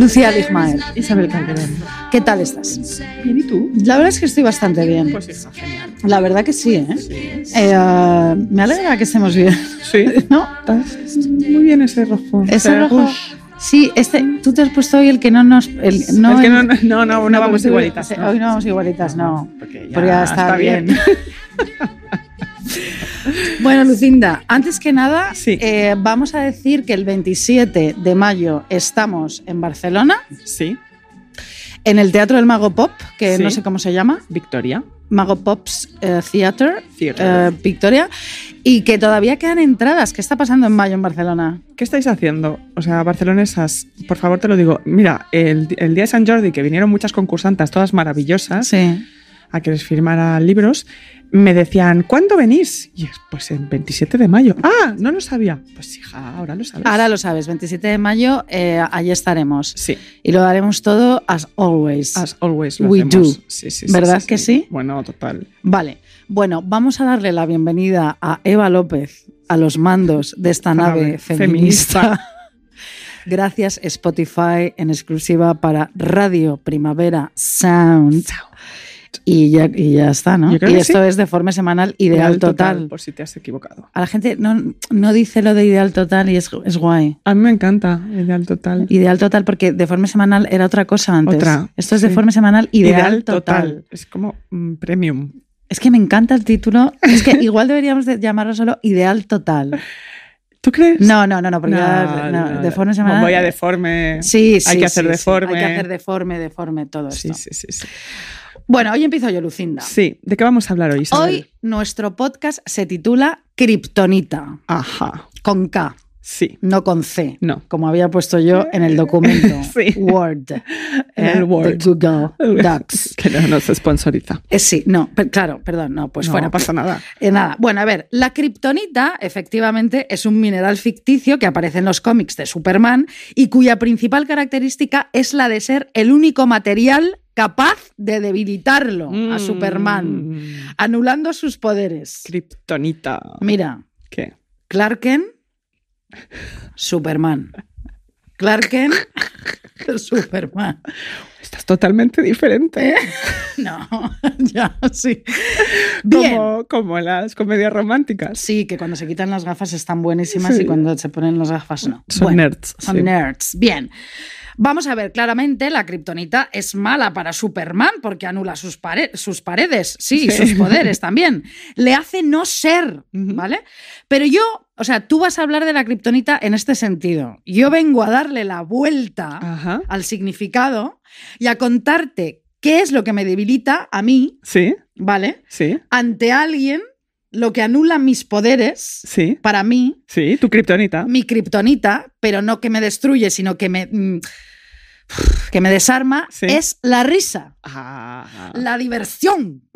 Lucía Ligmael, Isabel Calderón. ¿qué tal estás? Bien, ¿y tú? La verdad es que estoy bastante bien. Pues está genial. La verdad que sí, ¿eh? Eh, me alegra que estemos bien. Sí. ¿No? Estás muy bien ese rojo. Ese rojo. Sí, este, tú te has puesto hoy el que no nos. El, no, El que no- no, no, no vamos igualitas. Hoy no vamos igualitas, no. Porque ya, Porque ya está, está bien. bien. bueno, Lucinda, antes que nada, Sí. eh, vamos a decir que el 27 de mayo estamos en Barcelona, Sí, en el Teatro del Mago Pop, que Sí. no sé cómo se llama. Victoria. Mago Pops eh, Theater, Theater. eh, Victoria, y que todavía quedan entradas. ¿Qué está pasando en mayo en Barcelona? ¿Qué estáis haciendo? O sea, barcelonesas, por favor te lo digo. Mira, el, el día de San Jordi, que vinieron muchas concursantes, todas maravillosas, Sí. A que les firmara libros, me decían, ¿cuándo venís? Y es, pues el 27 de mayo. Ah, no lo sabía. Pues hija, ahora lo sabes. Ahora lo sabes, 27 de mayo, eh, allí estaremos. Sí, Y lo daremos todo as always. as always lo We hacemos. do. Sí, sí, sí, ¿Verdad que sí? Bueno, total. Vale, bueno, vamos a darle la bienvenida a Eva López a los mandos de esta nave feminista. feminista. Gracias Spotify en exclusiva para Radio Primavera Sound. Y ya, y ya está, ¿no? Yo creo Y que esto sí. es de forma semanal ideal total. Por si te has equivocado. A la gente no, no dice lo de ideal total y es, es guay. A mí me encanta Ideal Total. Ideal total porque de forma semanal era otra cosa antes. Otra, Esto es de sí. forma semanal ideal, total. Es como mm, premium. Es que me encanta el título. Es que igual deberíamos de llamarlo solo ideal total. ¿Tú crees? No, no, no, no, porque No, ya- no, no, de forma semanal. Voy a deforme. Sí, sí. Hay que hacer sí, sí. deforme. Hay que hacer deforme, deforme, todo esto. Sí, sí, sí, sí. Bueno, hoy empiezo yo, Lucinda. Sí, ¿de qué vamos a hablar hoy, Isabel? Hoy nuestro podcast se titula Kryptonita, Ajá. con K, Sí. no con C, No. como había puesto yo en el documento Sí. Word, En eh, el Word. Google Docs. Que no nos sponsoriza. Eh, sí, no, claro, perdón, no, pues no fuera. pasa nada. Eh, nada, bueno, a ver, la kriptonita efectivamente es un mineral ficticio que aparece en los cómics de Superman y cuya principal característica es la de ser el único material capaz de debilitarlo a Mm. Superman, anulando sus poderes. Kryptonita. Mira, ¿Qué? Clark Kent, Superman. Clark Kent, Superman. Estás totalmente diferente. No, ya, sí. Bien. Como, como las comedias románticas. Sí, que cuando se quitan las gafas están buenísimas Sí. y cuando se ponen las gafas no. Son Bueno, nerds, Son sí. nerds. Bien. Vamos a ver, claramente la kriptonita es mala para Superman porque anula sus, pare- sus paredes, sí, sus poderes también. Le hace no ser. ¿vale? Pero yo, o sea, tú vas a hablar de la kriptonita en este sentido. Yo vengo a darle la vuelta Ajá. al significado y a contarte qué es lo que me debilita a mí, Sí, ¿vale? sí, Ante alguien, lo que anula mis poderes, sí. para mí, Sí, tu kriptonita. mi kriptonita, pero no que me destruye, sino que me, mm, que me desarma, Sí. es la risa, Ah. la diversión,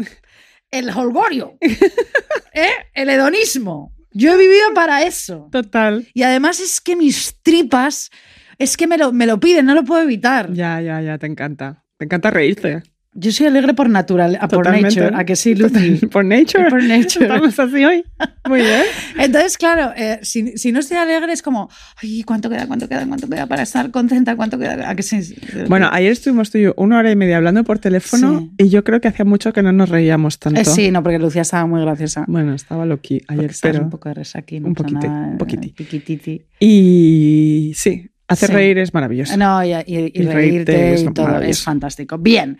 el holgorio, ¿eh? el hedonismo. Yo he vivido para eso. Total. Y además es que mis tripas Es que me lo, me lo piden, no lo puedo evitar. Ya, ya, ya, te encanta. Te encanta reírte. Yo soy alegre por natural, a por nature, a que sí, Lucy. Por nature. Por nature. Estamos así hoy. Muy bien. Entonces, claro, eh, si, si no estoy alegre es como, ay, ¿cuánto queda, cuánto queda, cuánto queda para estar contenta? ¿Cuánto queda? ¿A que sí? Bueno, ayer estuvimos tú y yo una hora y media hablando por teléfono Sí. y yo creo que hacía mucho que no nos reíamos tanto. Eh, sí, no, porque Lucía estaba muy graciosa. Bueno, estaba loqui ayer, pero... un poco de resaquín. un o sea, poquiti, nada, un poquiti. eh, piquititi. Y sí, hacer Sí. reír es maravilloso. No, y, y- y Y reírte y todo, es fantástico. Bien,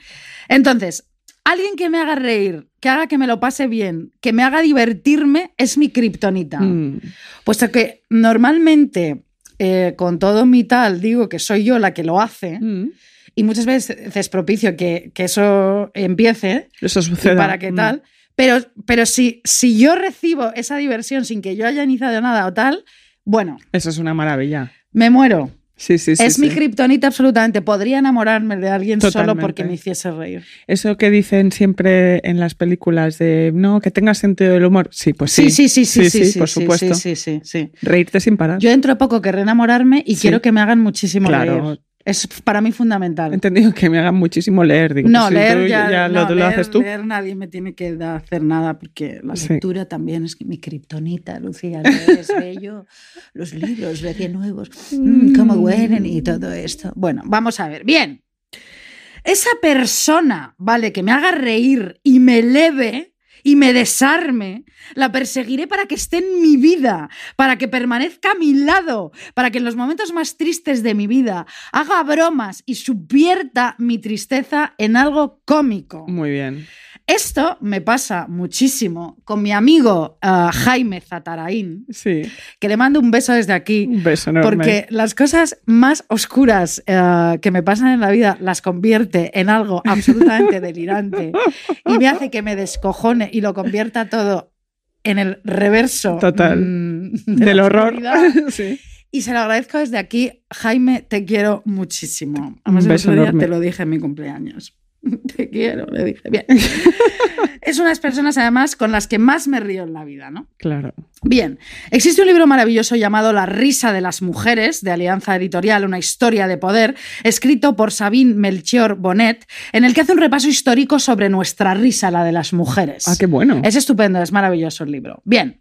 entonces, alguien que me haga reír, que haga que me lo pase bien, que me haga divertirme, es mi kriptonita. Mm, Puesto que normalmente, eh, con todo mi tal, digo que soy yo la que lo hace, mm. y muchas veces es propicio que, que eso empiece, Eso y sucede. para qué tal. Pero, pero si, si yo recibo esa diversión sin que yo haya iniciado nada o tal, bueno, Eso es una maravilla. Me muero. Sí, sí, sí. es mi kriptonita absolutamente. Podría enamorarme de alguien solo porque me hiciese reír. Eso que dicen siempre en las películas de no, que tengas sentido del humor. Sí, pues sí. Sí, sí, sí, sí, sí, por sí, supuesto. Sí, sí, sí. Reírte sin parar. Yo dentro de poco querré enamorarme y quiero que me hagan muchísimo Claro. reír. Es para mí fundamental. He entendido que me hagan muchísimo leer. Digo, no, pues si leer tú ya, lo, no, lo leer- haces tú. leer nadie me tiene que hacer nada porque la Sí. lectura también es mi kriptonita, Lucía. Leer es bello, los libros recién nuevos, mm, cómo huelen y todo esto. Bueno, vamos a ver. Bien. Esa persona, vale, que me haga reír y me eleve y me desarme, la perseguiré para que esté en mi vida, para que permanezca a mi lado, para que en los momentos más tristes de mi vida haga bromas y subvierta mi tristeza en algo cómico. Muy bien. Esto me pasa muchísimo con mi amigo ah, Jaime Zataraín, Sí. que le mando un beso desde aquí. Un beso enorme. Porque las cosas más oscuras eh, que me pasan en la vida las convierte en algo absolutamente delirante y me hace que me descojone y lo convierta todo en el reverso Total. mm, de Del horror. sí. Y se lo agradezco desde aquí. Jaime, te quiero muchísimo. Además, Un el beso otro día enorme. te lo dije en mi cumpleaños. Te quiero, le dije. Bien. es unas personas, además, con las que más me río en la vida, ¿no? Claro. Bien, existe un libro maravilloso llamado La risa de las mujeres, de Alianza Editorial, una historia de poder, escrito por Sabine Melchior Bonet, en el que hace un repaso histórico sobre nuestra risa, la de las mujeres. Ah, qué bueno. Es estupendo, es maravilloso el libro. Bien.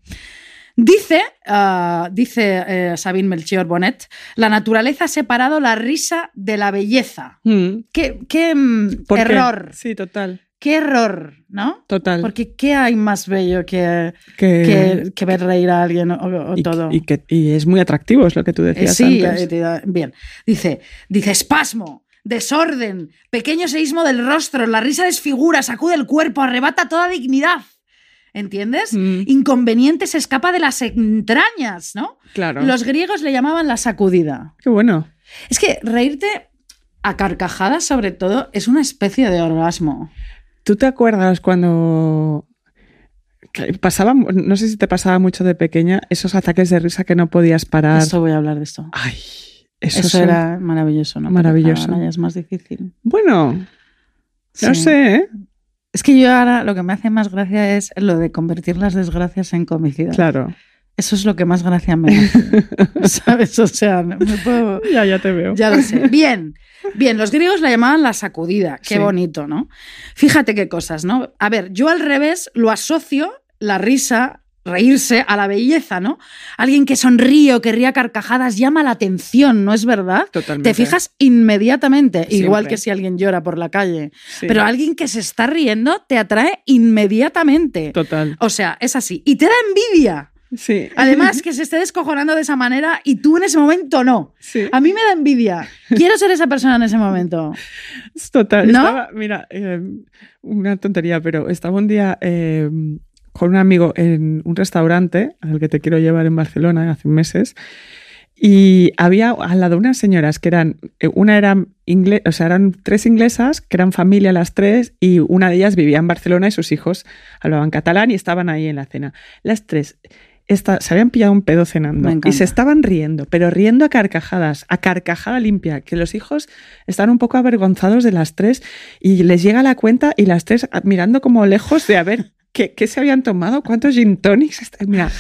Dice, ah, dice eh, Sabine Melchior Bonet, la naturaleza ha separado la risa de la belleza. Mm. Qué, qué, mm, ¿Por qué? error, Sí, total. qué error, ¿no? Total. Porque ¿qué hay más bello que, que, que, que ver reír a alguien o, o y, todo? y que- y es muy atractivo, es lo que tú Eh, decías sí, antes. eh, bien. Dice, dice espasmo, desorden, pequeño seísmo del rostro, la risa desfigura, sacude el cuerpo, arrebata toda dignidad. ¿Entiendes? Mm. Inconveniente se escapa de las entrañas, ¿no? Claro. Los griegos le llamaban la sacudida. Qué bueno. Es que reírte a carcajadas, sobre todo, es una especie de orgasmo. ¿Tú te acuerdas cuando pasaba, no sé si te pasaba mucho de pequeña, esos ataques de risa que no podías parar? Esto voy a hablar de esto. Ay, Eso, eso, era maravilloso, ¿no? Maravilloso. ahora ya es más difícil. Bueno, no Sí. sé, ¿eh? Es que yo ahora lo que me hace más gracia es lo de convertir las desgracias en comicidad. Claro. Eso es lo que más gracia me hace. ¿Sabes? O sea, me puedo... Ya, ya te veo. Ya lo sé. Bien, bien, los griegos la llamaban la sacudida. Qué Sí. bonito, ¿no? Fíjate qué cosas, ¿no? A ver, yo al revés lo asocio la risa, reírse, a la belleza, ¿no? Alguien que sonríe o que ríe a carcajadas llama la atención, ¿no es verdad? Totalmente. Te fijas inmediatamente, igual que si alguien llora por la calle. Sí. Pero alguien que se está riendo te atrae inmediatamente. Total. O sea, es así. Y te da envidia. Sí. Además, que se esté descojonando de esa manera y tú en ese momento no. Sí. A mí me da envidia. Quiero ser esa persona en ese momento. Es total. ¿No? Estaba- mira, eh, una tontería, pero estaba un día eh, con un amigo en un restaurante al que te quiero llevar en Barcelona hace meses. Y había al lado unas señoras que eran, eh, una era inglés, o sea, eran tres inglesas, que eran familia las tres, y una de ellas vivía en Barcelona y sus hijos hablaban catalán y estaban ahí en la cena. Las tres esta- se habían pillado un pedo cenando y se estaban riendo, pero riendo a carcajadas, a carcajada limpia, que los hijos están un poco avergonzados de las tres y les llega la cuenta y las tres ah, mirando como lejos de a ver qué, qué se habían tomado, cuántos gin tonics. Mira,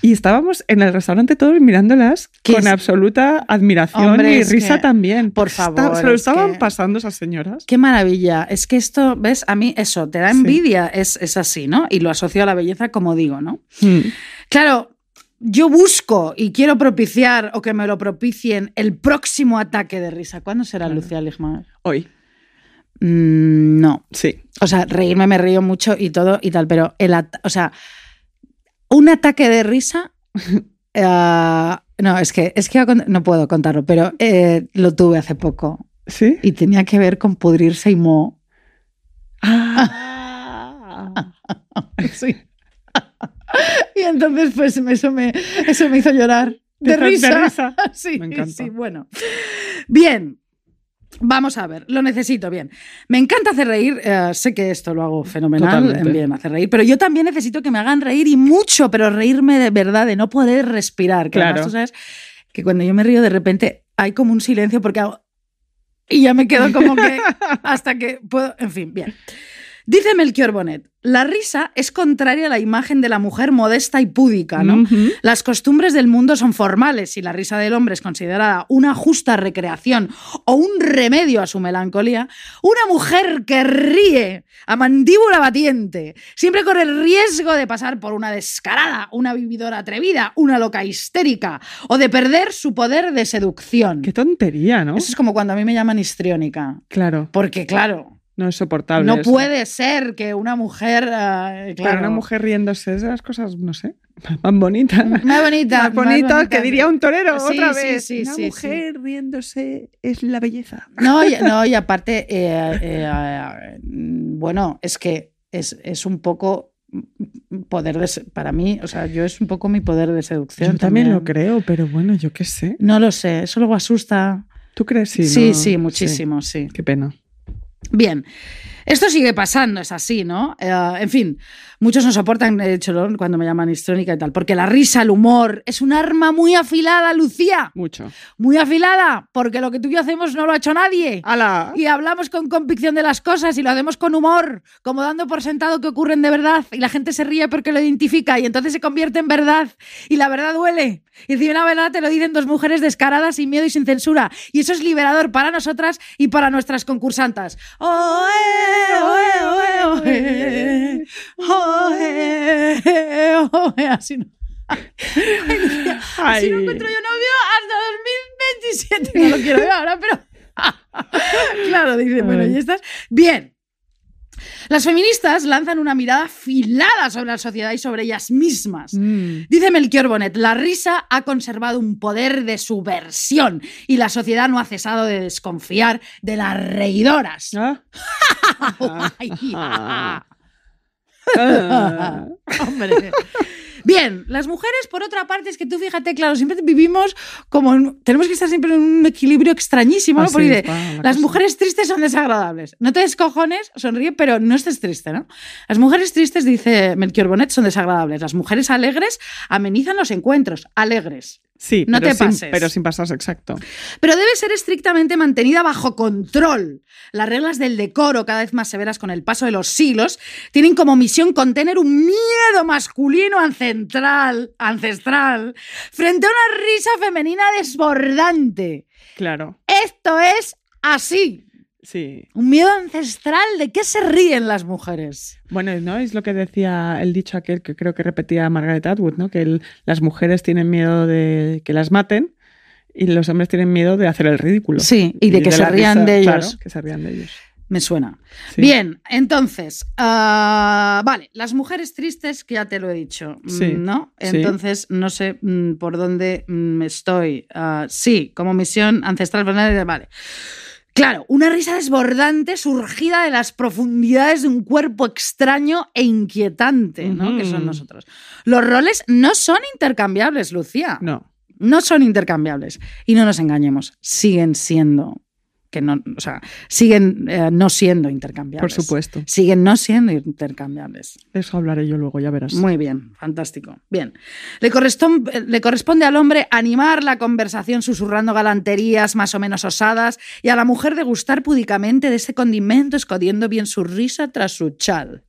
Y estábamos en el restaurante todos mirándolas ¿Qué con es? absoluta admiración Hombre, y risa que, también. por Está- favor, se lo es estaban que- pasando esas señoras. Qué maravilla. Es que esto, ¿ves? A mí eso, te da Sí. envidia, es, es así, ¿no? Y lo asocio a la belleza, como digo, ¿no? Mm. Claro, yo busco y quiero propiciar o que me lo propicien el próximo ataque de risa. ¿Cuándo será, Claro. Lucía Ligmaer? Hoy, Mm, no. sí. O sea, reírme me río mucho y todo y tal, pero el o sea, un ataque de risa. eh, no, es que, es que no puedo contarlo, pero eh, lo tuve hace poco ¿Sí? y tenía que ver con pudrirse y mo. Ah. Sí. y entonces, pues eso me, eso me hizo llorar. De, De- de risa. risa. Sí, Me encanta. sí, bueno. Bien. Vamos a ver, lo necesito, bien. Me encanta hacer reír, eh, sé que esto lo hago fenomenal, Totalmente. bien, hacer reír, pero yo también necesito que me hagan reír y mucho, pero reírme de verdad, de no poder respirar. Que además Claro. tú sabes que cuando yo me río de repente hay como un silencio porque hago... Y ya me quedo como que hasta que puedo... En fin, bien. Dice Melchior Bonet, la risa es contraria a la imagen de la mujer modesta y púdica, ¿no? Las costumbres del mundo son formales y la risa del hombre es considerada una justa recreación o un remedio a su melancolía. Una mujer que ríe a mandíbula batiente siempre corre el riesgo de pasar por una descarada, una vividora atrevida, una loca histérica o de perder su poder de seducción. Qué tontería, ¿no? Eso es como cuando a mí me llaman histriónica. Claro, Porque, claro, no es soportable. no eso. puede ser que una mujer. eh, Claro, una mujer riéndose es de las cosas, no sé, más bonitas. Más bonita. Más bonitas bonita. que diría un torero Sí, otra vez. sí, Una mujer riéndose es la belleza. No, y, no, y aparte, eh, eh, bueno, es que es, es un poco poder de, para mí, o sea, yo es un poco mi poder de seducción. Yo también lo creo, pero bueno, yo qué sé. No lo sé, eso luego asusta. ¿Tú crees? Sí, Sí, ¿no? sí, muchísimo, sí. Qué pena. Bien, esto sigue pasando, es así, ¿no? Eh, en fin, muchos no soportan, de hecho, ¿no? cuando me llaman histrónica y tal, porque la risa, el humor, es un arma muy afilada, Lucía. Mucho. Muy afilada, porque lo que tú y yo hacemos no lo ha hecho nadie. ¡Hala! Y hablamos con convicción de las cosas y lo hacemos con humor, como dando por sentado que ocurren de verdad. Y la gente se ríe porque lo identifica y entonces se convierte en verdad. Y la verdad duele. Y encima la verdad te lo dicen dos mujeres descaradas, sin miedo y sin censura. Y eso es liberador para nosotras y para nuestras concursantas. Oe, oe, Así no. No encuentro yo novio hasta 2027. No lo quiero ver ahora, pero. claro, dice, bueno, y estás. Bien. Las feministas lanzan una mirada afilada sobre la sociedad y sobre ellas mismas. Mm. Dice Melchior Bonet, la risa ha conservado un poder de subversión y la sociedad no ha cesado de desconfiar de las reidoras. Ah. Ah. Ah. Hombre. Bien, las mujeres, por otra parte, es que tú fíjate, claro, siempre vivimos como. en- tenemos que estar siempre en un equilibrio extrañísimo, ¿no? Porque dice, está la las cosa. mujeres tristes son desagradables. No te descojones, sonríe, pero no estés triste, ¿no? Las mujeres tristes, dice Melchior Bonet, son desagradables. Las mujeres alegres amenizan los encuentros, alegres. Sí, No pero te sin- pases. pero sin pasarse, exacto. Pero debe ser estrictamente mantenida bajo control. Las reglas del decoro, cada vez más severas con el paso de los siglos, tienen como misión contener un miedo masculino ancestral, ancestral frente a una risa femenina desbordante. Claro, Esto es así. Sí. Un miedo ancestral. ¿De qué se ríen las mujeres? Bueno, ¿no? Es lo que decía el dicho aquel que creo que repetía Margaret Atwood, ¿no? Que el- las mujeres tienen miedo de que las maten y los hombres tienen miedo de hacer el ridículo. Sí, y de que se rían de claro, ellos. que se rían de ellos. Me suena. Sí. Bien, entonces, ah, vale, las mujeres tristes, que ya te lo he dicho, mm, Sí, ¿no? sí. Entonces, no sé mm, por dónde mm, estoy. Ah, sí, como misión ancestral, vale. Claro, una risa desbordante surgida de las profundidades de un cuerpo extraño e inquietante, ¿no? Que son nosotros. Los roles no son intercambiables, Lucía. No. No son intercambiables. Y no nos engañemos, siguen siendo que no, o sea, siguen eh, no siendo intercambiables. Por supuesto. Siguen no siendo intercambiables. Eso hablaré yo luego, ya verás. Muy bien, fantástico. Bien. Le corresponde, le corresponde al hombre animar la conversación susurrando galanterías más o menos osadas y a la mujer degustar púdicamente de ese condimento escondiendo bien su risa tras su chal.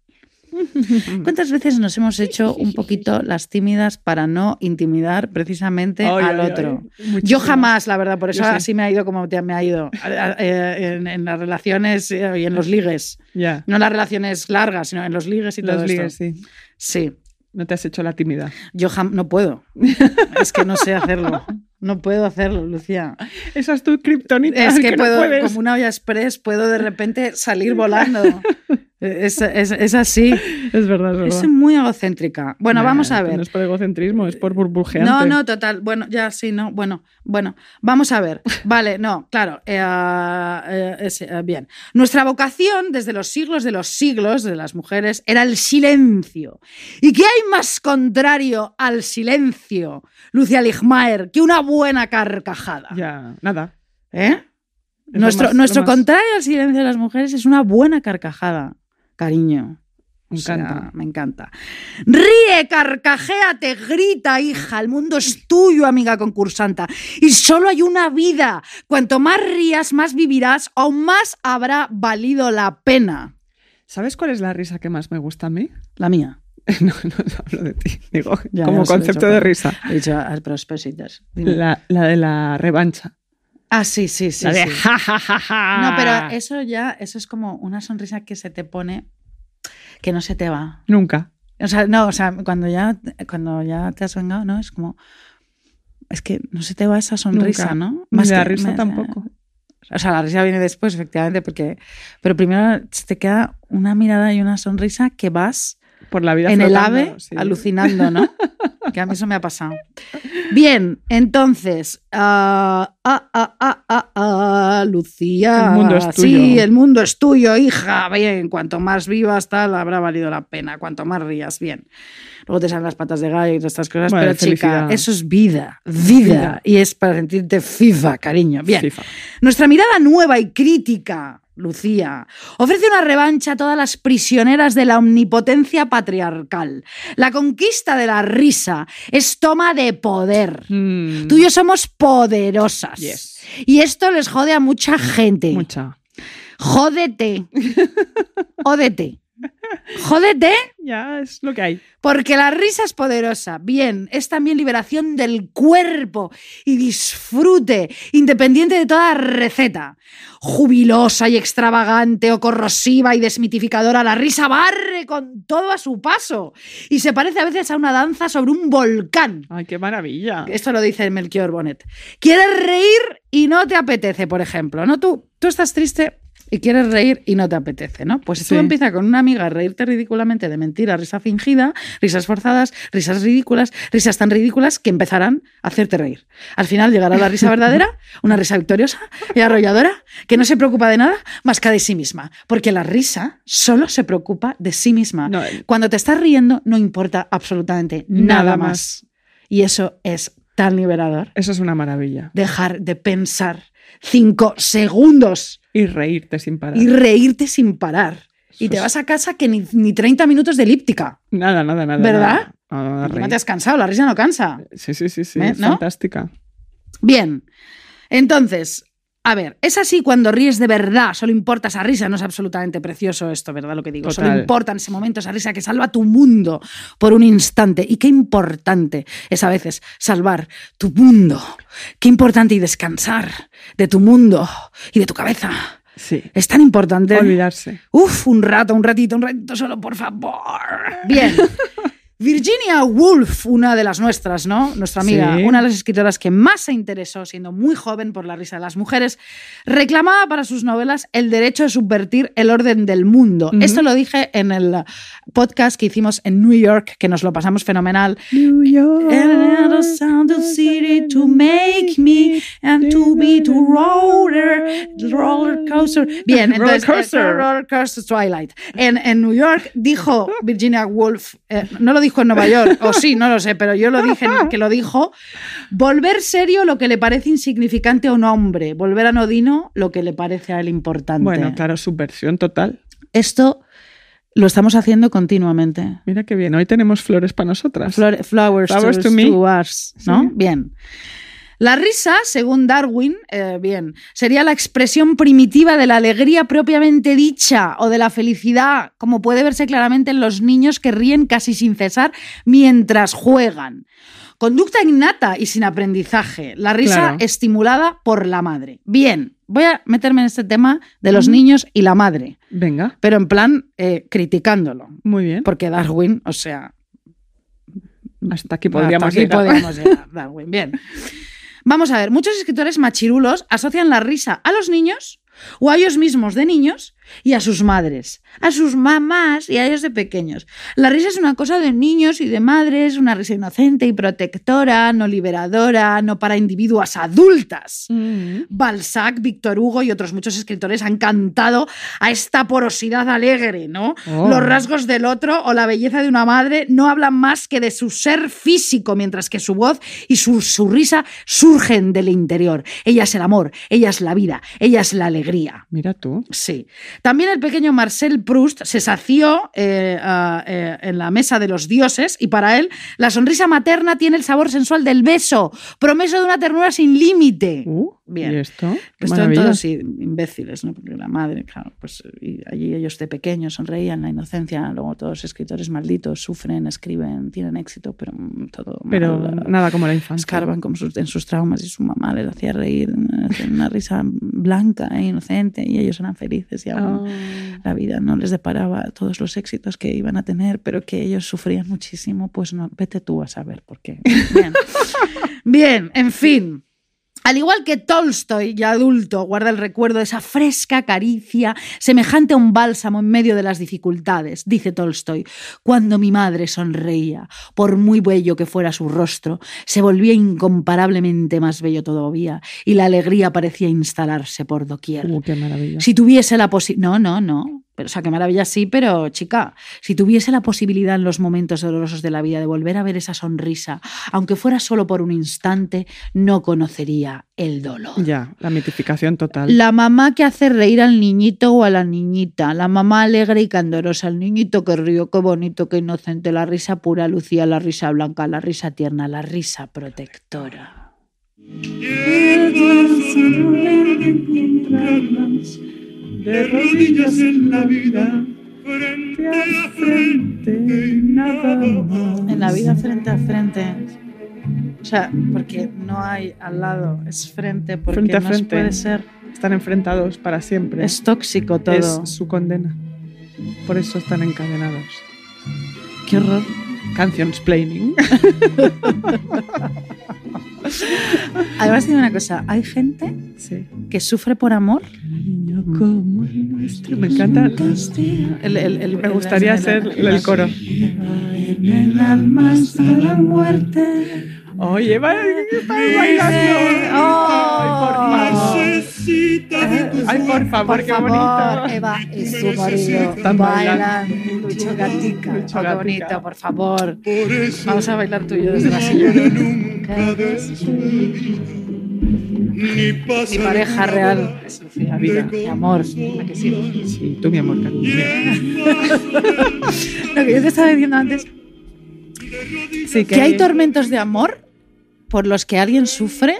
¿Cuántas veces nos hemos hecho un poquito las tímidas para no intimidar precisamente Ay, al ay, otro? ay, Yo jamás, la verdad, por eso sí. así me ha ido como me ha ido eh, en, en las relaciones eh, y en los ligues. Ya. No en las relaciones largas, sino en los ligues y todo Los esto. ligues, sí. Sí, No te has hecho la tímida. yo no puedo. es que no sé hacerlo. No puedo hacerlo, Lucía. Esa es tu kriptonita. Es que, no puedo, puedes. como una olla express, puedo de repente salir volando. Es, es- es así. Es verdad, es verdad. Es muy egocéntrica. Bueno, Nah, vamos a ver. No es por egocentrismo, es por burbujeante. No, no, total. Bueno, ya sí, no. Bueno, bueno. Vamos a ver. Vale, no, claro. eh, eh, es, eh, bien. Nuestra vocación desde los siglos de los siglos de las mujeres era el silencio. ¿Y qué hay más contrario al silencio, Lucia Ligmaer, que una buena carcajada? Ya, nada. ¿Eh? Nuestro, más- nuestro contrario al silencio de las mujeres es una buena carcajada, cariño. Me O sea, encanta. me encanta. Ríe, carcajéate, grita, hija. El mundo es tuyo, amiga concursanta. Y solo hay una vida. Cuanto más rías, más vivirás, o más habrá valido la pena. ¿Sabes cuál es la risa que más me gusta a mí? La mía. No, no hablo de ti. Digo, Ya, como ya he concepto de risa. He dicho al prospesitas. Dime. La, la de la revancha. Ah, sí, sí, sí. la de sí. ja, ja, ja, ja. No, pero eso ya, eso es como una sonrisa que se te pone, que no se te va. Nunca. O sea, no, o sea, cuando ya, cuando ya te has vengado, ¿no? Es como. Es que no se te va esa sonrisa, Nunca. ¿no? Ni la que- risa me- tampoco. O sea, la risa viene después, efectivamente, porque. Pero primero se te queda una mirada y una sonrisa que vas Por la vida en el flotando, ave sí. alucinando, ¿no? que a mí eso me ha pasado. Bien, entonces. ah, ah, ah, ah, Lucía. El mundo es tuyo. Sí, el mundo es tuyo, hija. Bien, cuanto más vivas, tal, habrá valido la pena. Cuanto más rías, bien. Luego te salen las patas de gallo y todas estas cosas, Bueno, pero chica, felicidad. eso es vida, vida, Vida. Y es para sentirte FIFA, cariño. Bien. FIFA. Nuestra mirada nueva y crítica, Lucía, ofrece una revancha a todas las prisioneras de la omnipotencia patriarcal. La conquista de la risa es toma de poder. Mm, Tú y yo somos poderosas. Yes. Y esto les jode a mucha gente. Mucha. Jódete. Jódete. Jódete Ya es lo que hay. porque la risa es poderosa. Bien, es también liberación del cuerpo y disfrute, independiente de toda receta. Jubilosa y extravagante o corrosiva y desmitificadora, la risa barre con todo a su paso y se parece a veces a una danza sobre un volcán. Ay, qué maravilla. Esto lo dice Melchior Bonnet. Quieres reír y no te apetece, por ejemplo, ¿no? Tú, tú estás triste y quieres reír y no te apetece, ¿no? Pues tú Sí. empieza con una amiga a reírte ridículamente de mentira, risa fingida, risas forzadas, risas ridículas, risas tan ridículas que empezarán a hacerte reír. Al final llegará la risa verdadera, una risa victoriosa y arrolladora, que no se preocupa de nada más que de sí misma. Porque la risa solo se preocupa de sí misma. No, Cuando te estás riendo no importa absolutamente nada, Nada más. más. Y eso es tan liberador. Eso es una maravilla. Dejar de pensar cinco segundos Y reírte sin parar. y reírte sin parar. Y te vas a casa que ni, ni 30 minutos de elíptica. Nada, nada, nada. ¿Verdad? nada. Te has cansado, la risa no cansa. Sí, sí, sí, sí. ¿Eh? fantástica. Bien. Entonces, a ver, es así cuando ríes de verdad, solo importa esa risa, no es absolutamente precioso esto, ¿verdad? Lo que digo, solo Total. importa en ese momento esa risa que salva tu mundo por un instante. Y qué importante es a veces salvar tu mundo. Qué importante y descansar de tu mundo y de tu cabeza. Sí. Es tan importante. Olvidarse. Uf, un rato, un ratito, un ratito solo, por favor. Bien. Virginia Woolf, una de las nuestras, ¿no? Nuestra amiga, Sí. una de las escritoras que más se interesó, siendo muy joven por la risa de las mujeres, reclamaba para sus novelas el derecho de subvertir el orden del mundo. Esto lo dije en el podcast que hicimos en New York, que nos lo pasamos fenomenal. New York. City to make me and to be to roller, roller coaster. Bien, Roller entonces, coaster. eh, roller coaster Twilight. En, en New York dijo Virginia Woolf, eh, no lo dijo en Nueva York, o sí, no lo sé, pero yo lo dije que lo dijo, volver serio lo que le parece insignificante a un hombre, volver anodino lo que le parece a él importante. Bueno, claro, subversión total. Esto lo estamos haciendo continuamente. Mira qué bien. Hoy tenemos flores para nosotras. Flowers, Flowers to, to me. to us, ¿no? Sí. Bien. La risa, según Darwin, eh, bien, sería la expresión primitiva de la alegría propiamente dicha o de la felicidad, como puede verse claramente en los niños que ríen casi sin cesar mientras juegan. Conducta innata y sin aprendizaje. La risa Claro. estimulada por la madre. Bien, voy a meterme en este tema de los niños y la madre, Venga, pero en plan eh, criticándolo. muy bien. Porque Darwin, o sea, Hasta aquí podríamos hasta aquí llegar. podríamos llegar, Darwin. Bien. Vamos a ver, muchos escritores machirulos asocian la risa a los niños o a ellos mismos de niños y a sus madres, a sus mamás y a ellos de pequeños. La risa es una cosa de niños y de madres, una risa inocente y protectora, no liberadora, no para individuas adultas. Mm. Balzac, Víctor Hugo y otros muchos escritores han cantado a esta porosidad alegre, ¿no? Oh. Los rasgos del otro o la belleza de una madre no hablan más que de su ser físico, mientras que su voz y su, su risa surgen del interior. Ella es el amor, ella es la vida, ella es la alegría. Mira tú. Sí. También el pequeño Marcel Proust se sació eh, eh, en la mesa de los dioses y para él la sonrisa materna tiene el sabor sensual del beso, promeso de una ternura sin límite. Uh, Bien. ¿Y esto? Maravilla. todos imbéciles, ¿no? Porque la madre, claro, pues y allí ellos de pequeños sonreían la inocencia, luego todos los escritores malditos sufren, escriben, tienen éxito, pero mm, todo Pero mal. nada como la infancia. Escarban como sus- en sus traumas y su mamá les hacía reír, hacían una risa blanca e inocente y ellos eran felices y aún Ah. la vida no les deparaba todos los éxitos que iban a tener, pero que ellos sufrían muchísimo, pues no, vete tú a saber por qué. Bien, Bien en fin. Al igual que Tolstoy, ya adulto, guarda el recuerdo de esa fresca caricia semejante a un bálsamo en medio de las dificultades, dice Tolstoy, cuando mi madre sonreía, por muy bello que fuera su rostro, se volvía incomparablemente más bello todavía y la alegría parecía instalarse por doquier. Uh, qué maravilla. Si tuviese la posibilidad. No, no, no. Pero, o sea, qué maravilla sí, pero chica, si tuviese la posibilidad en los momentos dolorosos de la vida de volver a ver esa sonrisa, aunque fuera solo por un instante, no conocería el dolor. Ya, la mitificación total. La mamá que hace reír al niñito o a la niñita, la mamá alegre y candorosa, el niñito que río, qué bonito, qué inocente, la risa pura, Lucía, la risa blanca, la risa tierna, la risa protectora. De rodillas en la vida, frente a frente, nada más. En la vida frente a frente. O sea, porque no hay al lado, es frente, porque Frente a no frente. puede ser. Están enfrentados para siempre. Es tóxico todo. Es su condena. Por eso están encadenados. Qué horror. Canciones planning. Además, tiene una cosa: hay gente Sí. que sufre por amor. Como el nuestro. Me encanta. El- el- el- Me gustaría ser el- el coro. En el alma hasta la muerte. Oye, va. Oh. Necesita de Ay, por favor, Por qué favor, bonito. Eva y su marido Están bailan bailando. Lucho Gatica. Lucho Oh, qué Gatica. bonito, por favor. Por eso Vamos a bailar tú y yo desde la silla. Mi pareja real boda es Lucía, vida, mi amor. ¿a que sí? Sí, tú, mi amor, cariño. Lo que yo te estaba diciendo antes, Sí, que hay tormentos de amor por los que alguien sufre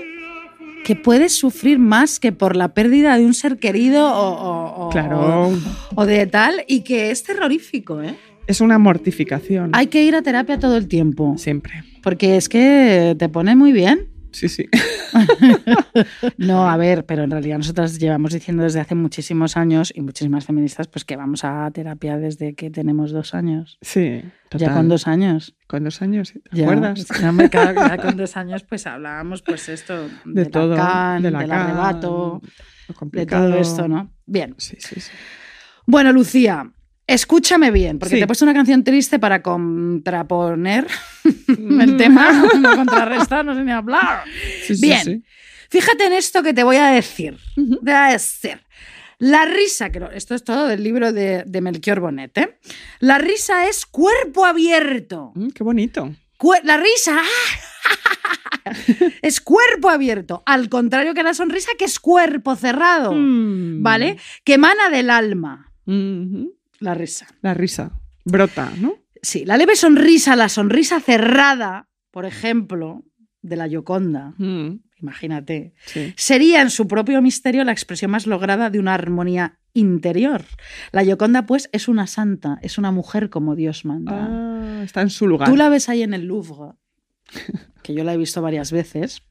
que puedes sufrir más que por la pérdida de un ser querido o, o- o- Claro. o de tal y que es terrorífico, ¿eh? Es una mortificación. Hay que ir a terapia todo el tiempo Siempre. porque es que te pone muy bien. Sí, sí. No, a ver, pero en realidad nosotras llevamos diciendo desde hace muchísimos años y muchísimas feministas pues que vamos a terapia desde que tenemos dos años. Sí. Total. Ya con dos años. Con dos años, ¿te Ya, acuerdas? hombre, claro, ya con dos años pues hablábamos pues esto De de todo. De del arrebato, de todo esto, ¿no? Bien. Sí, sí, sí. Bueno, Lucía, escúchame bien, porque Sí. te he puesto una canción triste para contraponer el tema, no contrarrestar, no sé ni hablar. Sí, Bien. sí. Fíjate en esto que te voy a decir. Te voy a decir. La risa, que lo- esto es todo del libro de, de Melchior Bonet, ¿eh? La risa es cuerpo abierto. Mm, qué bonito. La risa es cuerpo abierto, al contrario que la sonrisa, que es cuerpo cerrado, Mm. ¿vale? Que emana del alma. La risa. La risa. Brota, ¿no? Sí, la leve sonrisa, la sonrisa cerrada, por ejemplo, de la Yoconda, Mm. imagínate, Sí. sería en su propio misterio la expresión más lograda de una armonía interior. La Gioconda, pues, es una santa, es una mujer como Dios manda. Ah, está en su lugar. Tú la ves ahí en el Louvre, que yo la he visto varias veces.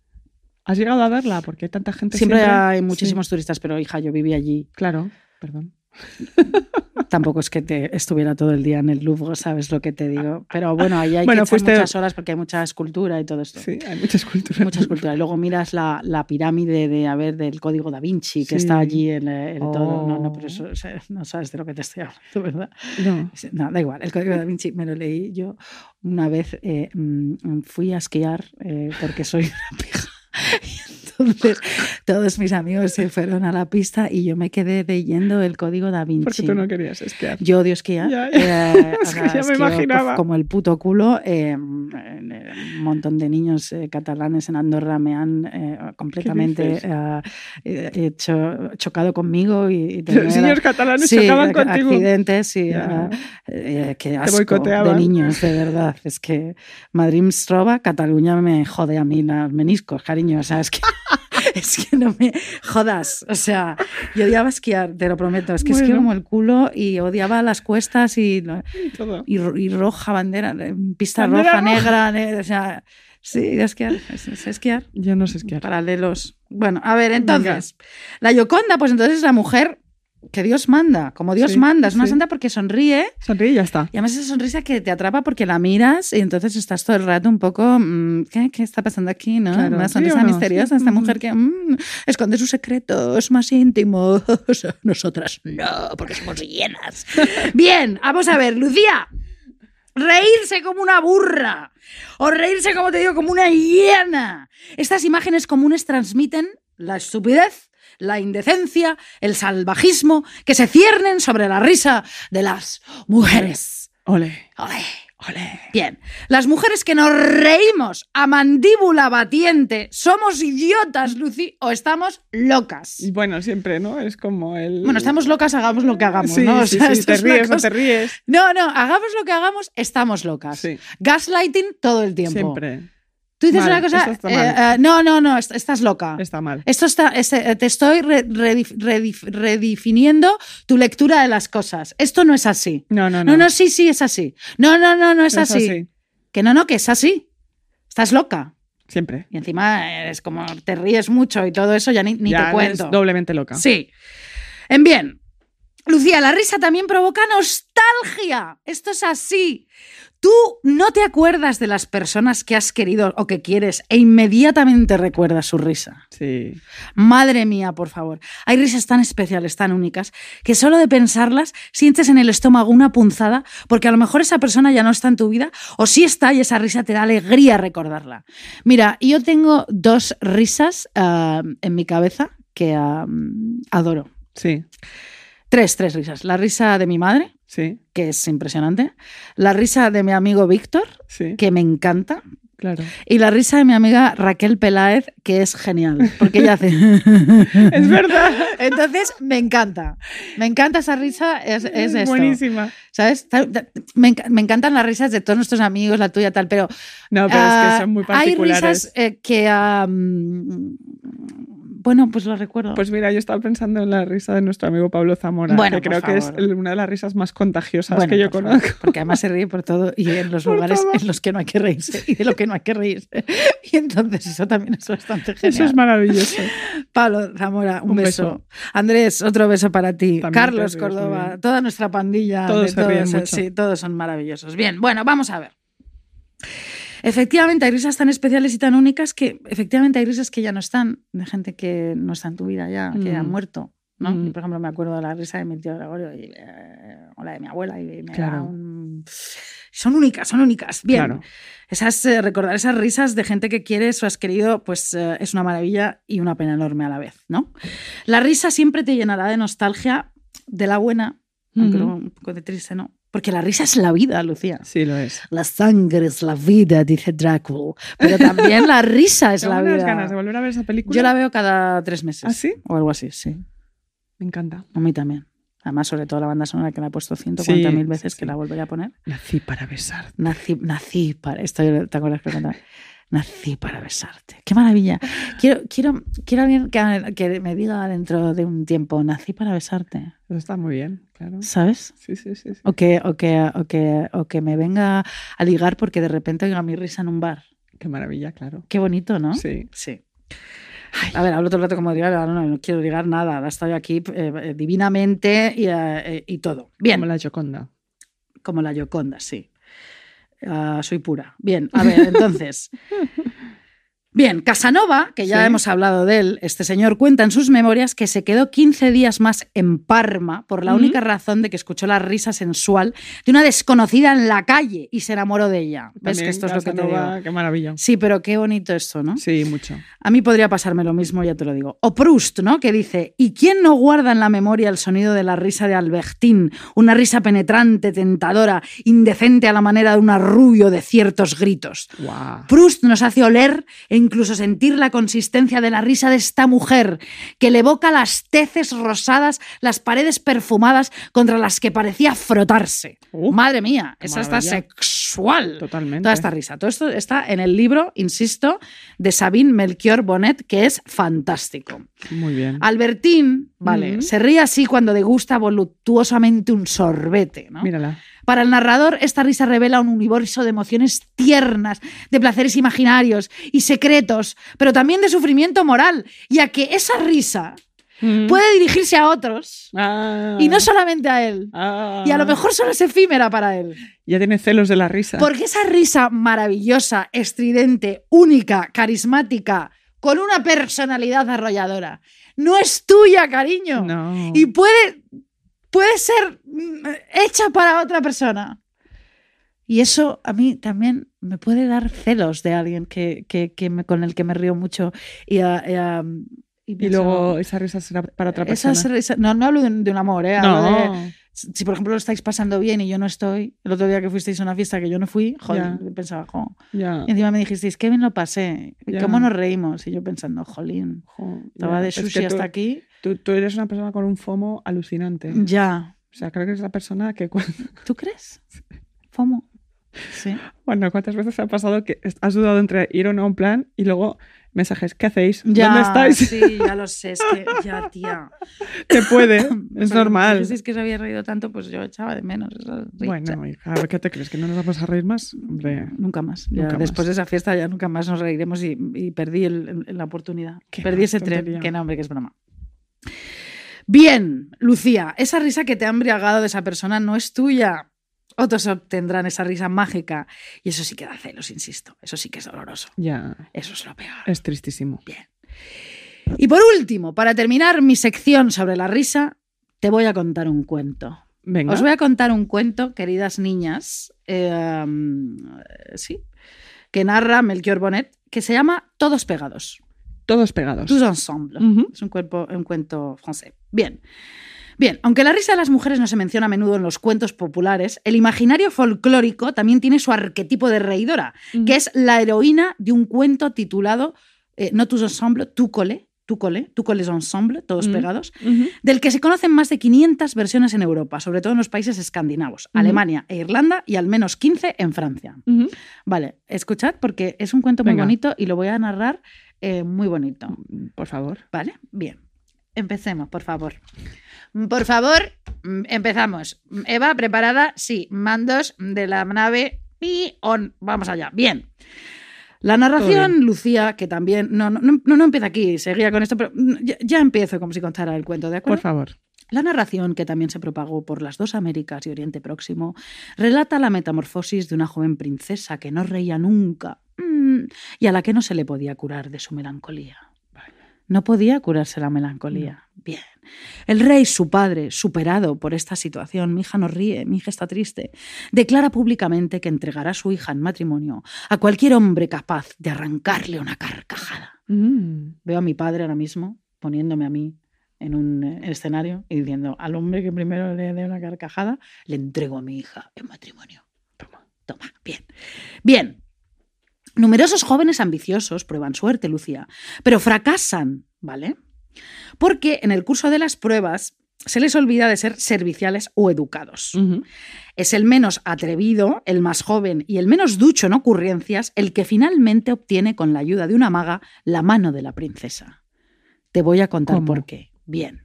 ¿Has llegado a verla? Porque hay tanta gente Siempre, siempre. hay Sí, muchísimos turistas, pero hija, yo viví allí. Claro, perdón. Tampoco es que te estuviera todo el día en el Louvre, ¿sabes lo que te digo? Pero bueno, ahí hay Bueno, que echar fuiste- muchas horas porque hay mucha escultura y todo esto. Sí, hay mucha escultura. Mucha escultura. Y luego miras la, la pirámide de, a ver, del código da Vinci, que Sí. está allí en, eh, en todo. No, no, Oh. pero eso, o sea, no sabes de lo que te estoy hablando, ¿verdad? No. No, da igual. El código da Vinci me lo leí yo una vez. eh, mm, fui a esquiar eh, porque soy una pija. Entonces todos mis amigos se fueron a la pista y yo me quedé leyendo el código da Vinci. Porque tú no querías esquiar. Yo odio esquiar. Ya, eh, o Es que sea, ya me imaginaba. Como el puto culo. eh, eh, un montón de niños eh, catalanes en Andorra me han eh, completamente eh, eh, hecho- chocado conmigo. Y, y Los niños catalanes Sí, chocaban contigo. accidentes y Ya. eh, eh, qué asco boicoteaban. de niños, de verdad. Es que Madrid me roba, Cataluña me jode a mí los meniscos, cariño. O sea, es que, es que no me jodas. O sea, yo odiaba esquiar, te lo prometo. Es que Bueno. como el culo y odiaba las cuestas y, Y todo. y, ro- y roja bandera, pista Bandera roja, roja. negra, ne- o sea, sí, esquiar, es, es esquiar Yo no sé esquiar. paralelos. Bueno, a ver, entonces, la Yoconda, pues entonces es la mujer que Dios manda, como Dios Sí, manda, es una sí. santa porque sonríe Sonríe y ya está. y además esa sonrisa que te atrapa porque la miras y entonces estás todo el rato un poco, mm, ¿qué, qué está pasando aquí? ¿no? Claro, Una ¿sí sonrisa no? misteriosa, esta mujer que mm, esconde sus secretos más íntimos. Nosotras no, porque somos hienas. Bien, vamos a ver, Lucía. Reírse como una burra o reírse, como te digo, como una hiena. Estas imágenes comunes transmiten la estupidez, la indecencia, el salvajismo que se ciernen sobre la risa de las mujeres. Ole. Ole, ole. Bien, las mujeres que nos reímos a mandíbula batiente, ¿somos idiotas, Lucy, o estamos locas? Y bueno, siempre, ¿no? Es como el. Bueno, estamos locas, hagamos lo que hagamos, Sí, ¿no? O sea, sí, te ríes o cosa- te ríes. No, no, hagamos lo que hagamos, estamos locas. Sí. Gaslighting todo el tiempo. Siempre. Tú dices Mal, una cosa. está eh, mal. eh, no, no, no, est- estás loca. Está mal. Esto está, este, eh, te estoy re- redif- redif- redefiniendo tu lectura de las cosas. Esto no es así. No, no, no. No, no, sí, sí, es así. No, no, no, no es, Es así. así. Que no, no, que es así. Estás loca. Siempre. Y encima eres como te ríes mucho y todo eso, ya ni, ni ya te cuento. eres doblemente loca. Sí. En bien. Lucía, la risa también provoca nostalgia. Esto es así. Tú no te acuerdas de las personas que has querido o que quieres e inmediatamente recuerdas su risa. Sí. Madre mía, por favor. Hay risas tan especiales, tan únicas, que solo de pensarlas sientes en el estómago una punzada, porque a lo mejor esa persona ya no está en tu vida, o sí está y esa risa te da alegría recordarla. Mira, yo tengo dos risas ah, en mi cabeza que adoro. Sí. Tres, tres risas. La risa de mi madre, Sí. que es impresionante. La risa de mi amigo Víctor, Sí. que me encanta. Claro. Y la risa de mi amiga Raquel Peláez, que es genial, porque ella hace... Es verdad. Entonces, me encanta. Me encanta esa risa, es, es esto. buenísima. ¿Sabes? Me, me encantan las risas de todos nuestros amigos, la tuya, tal, pero. No, pero es ah, que son muy Hay particulares. risas eh, que. ah, bueno, pues lo recuerdo. Pues mira, yo estaba pensando en la risa de nuestro amigo Pablo Zamora, Bueno, que creo que es una de las risas más contagiosas Bueno, que yo por favor, conozco. porque además se ríe por todo y en los Por lugares todo. en los que no hay que reírse y de lo que no hay que reírse. Y entonces eso también es bastante genial. Eso es maravilloso. Pablo Zamora, un, Un beso. beso. Andrés, otro beso para ti. También Carlos ríes Córdoba, toda nuestra pandilla. Todos de se ríen todos, mucho. Sí, todos son maravillosos. Bien, bueno, vamos a ver. Efectivamente, hay risas tan especiales y tan únicas que efectivamente hay risas que ya no están, de gente que no está en tu vida ya, que ha Mm. muerto. ¿no? Mm. Yo, por ejemplo, me acuerdo de la risa de mi tío Gregorio y, eh, o la de mi abuela. Y me Claro. un- Son únicas, son únicas. Bien. Claro. Esas, eh, recordar esas risas de gente que quieres o has querido, pues eh, es una maravilla y una pena enorme a la vez, ¿no? La risa siempre te llenará de nostalgia de la buena, aunque Ujú. luego un poco de triste, ¿no? Porque la risa es la vida, Lucía. Sí, lo es. La sangre es la vida, dice Drácula. Pero también la risa es Tengo la unas vida. ganas de volver a ver esa película. Yo la veo cada tres meses. ¿Ah, sí? O algo así, sí. Me encanta. A mí también. Además, sobre todo la banda sonora que la he puesto 140.000 Sí, veces, sí, que la volveré a poner. Nací para besar. Nací, nací para. Esto yo- te acuerdas que? Nací para besarte. Qué maravilla. Quiero, quiero, quiero alguien que, que me diga dentro de un tiempo, nací para besarte. Eso está muy bien, claro. ¿Sabes? Sí, sí, sí. sí. O que, o, que, o, que, o que me venga a ligar porque de repente oiga mi risa en un bar. Qué maravilla, claro. Qué bonito, ¿no? Sí. Sí. A ver, hablo todo el rato como diga, no, no quiero ligar nada. He estado aquí eh, divinamente y, eh, y todo. Bien. Como la Joconda. Como la Yoconda, sí. Ah, soy pura. Bien, a ver, entonces. Bien, Casanova, que ya Sí. hemos hablado de él, este señor cuenta en sus memorias que se quedó 15 días más en Parma por la única razón de que escuchó la risa sensual de una desconocida en la calle y se enamoró de ella. ¿Ves que esto es lo que te digo? Qué maravilla. Sí, pero qué bonito esto, ¿no? Sí, mucho. A mí podría pasarme lo mismo, ya te lo digo. O Proust, ¿no? Que dice, ¿y quién no guarda en la memoria el sonido de la risa de Albertín? Una risa penetrante, tentadora, indecente a la manera de un arrullo de ciertos gritos. Wow. Proust nos hace oler e incluso sentir la consistencia de la risa de esta mujer, que le evoca las teces rosadas, las paredes perfumadas contra las que parecía frotarse. Uh, Madre mía, esa está sexual. Totalmente. Toda esta risa. Todo esto está en el libro, insisto, de Sabine Melchior Bonnet, que es fantástico. Muy bien. Albertín, vale, se ríe así cuando degusta voluptuosamente un sorbete, ¿no? Mírala. Para el narrador, esta risa revela un universo de emociones tiernas, de placeres imaginarios y secretos, pero también de sufrimiento moral, ya que esa risa puede dirigirse a otros Ah. y no solamente a él. Ah. Y a lo mejor solo es efímera para él. Ya tiene celos de la risa. Porque esa risa maravillosa, estridente, única, carismática, con una personalidad arrolladora, no es tuya, cariño. No. Y puede, puede ser mm, hecha para otra persona. Y eso a mí también me puede dar celos de alguien que, que- que me- con el que me río mucho. Y, ah, y, ah, y Y pienso, luego esa risa será para otra persona. esas risas- no, no hablo de, de un amor, ¿eh? Hablo de- no. si por ejemplo lo estáis pasando bien y yo no estoy, el otro día que fuisteis a una fiesta que yo no fui, joder, Ya. pensaba, jo. Ya. Y encima me dijisteis, qué bien lo pasé, Ya. cómo nos reímos. Y yo pensando, jolín, Jo, estaba de Es que sushi tú- hasta aquí. Tú, tú eres una persona con un FOMO alucinante. Ya. O sea, creo que eres la persona que... ¿Tú crees? FOMO. Sí. Bueno, ¿cuántas veces ha pasado que has dudado entre ir o no a un plan y luego mensajes? ¿Qué hacéis? Ya, ¿Dónde estáis? Sí, ya lo sé, es que ya, tía. Te puede, es Pero normal. Si es que se había reído tanto, pues yo echaba de menos. Bueno, hija, a ver, ¿qué te crees? ¿Que no nos vamos a reír más? Hombre, Nunca más. Ya Nunca más. después de esa fiesta ya nunca más nos reiremos y, y perdí el- el- la oportunidad. Qué perdí ese tontería. tren. Que no, hombre, que es broma. Bien, Lucía, esa risa que te ha embriagado de esa persona no es tuya. Otros obtendrán esa risa mágica. Y eso sí que da celos, insisto. Eso sí que es doloroso. ya, Eso es lo peor. es tristísimo. Y por último, para terminar mi sección sobre la risa, te voy a contar un cuento. Venga. Os voy a contar un cuento, queridas niñas, eh, sí, que narra Melchior Bonnet, que se llama Todos pegados. Todos pegados. Tous ensemble. Es un, cuerpo, un cuento francés. Bien. Bien, aunque la risa de las mujeres no se menciona a menudo en los cuentos populares, el imaginario folclórico también tiene su arquetipo de reidora, que es la heroína de un cuento titulado eh, No tous ensemble, tu colé, tu colé, tu colés ensemble, todos Mm. pegados, del que se conocen más de 500 versiones en Europa, sobre todo en los países escandinavos. Alemania e Irlanda y al menos 15 en Francia. Vale, escuchad porque es un cuento muy bonito y lo voy a narrar eh, muy bonito. Por favor. ¿Vale? Bien. Empecemos, por favor. Por favor, mm, empezamos. Eva, ¿preparada? Sí. Mandos de la nave y on. Vamos allá. Bien. La narración, Lucía, que también. No, no, no, no empieza aquí, seguía con esto, pero mm, ya, ya empiezo como si contara el cuento, ¿de acuerdo? Por favor. La narración, que también se propagó por las dos Américas y Oriente Próximo, relata la metamorfosis de una joven princesa que no reía nunca mm, y a la que no se le podía curar de su melancolía. No podía curarse la melancolía. Bien. El rey, su padre, superado por esta situación, mi hija no ríe, mi hija está triste, declara públicamente que entregará a su hija en matrimonio a cualquier hombre capaz de arrancarle una carcajada. Mm. Veo a mi padre ahora mismo poniéndome a mí en un eh, escenario y diciendo al hombre que primero le dé una carcajada, le entrego a mi hija en matrimonio. Toma, toma, bien. Bien. Numerosos jóvenes ambiciosos prueban suerte, Lucía, pero fracasan, ¿vale? Porque en el curso de las pruebas se les olvida de ser serviciales o educados. Es el menos atrevido, el más joven y el menos ducho en ocurrencias el que finalmente obtiene con la ayuda de una maga la mano de la princesa. Te voy a contar ¿Cómo? por qué. Bien.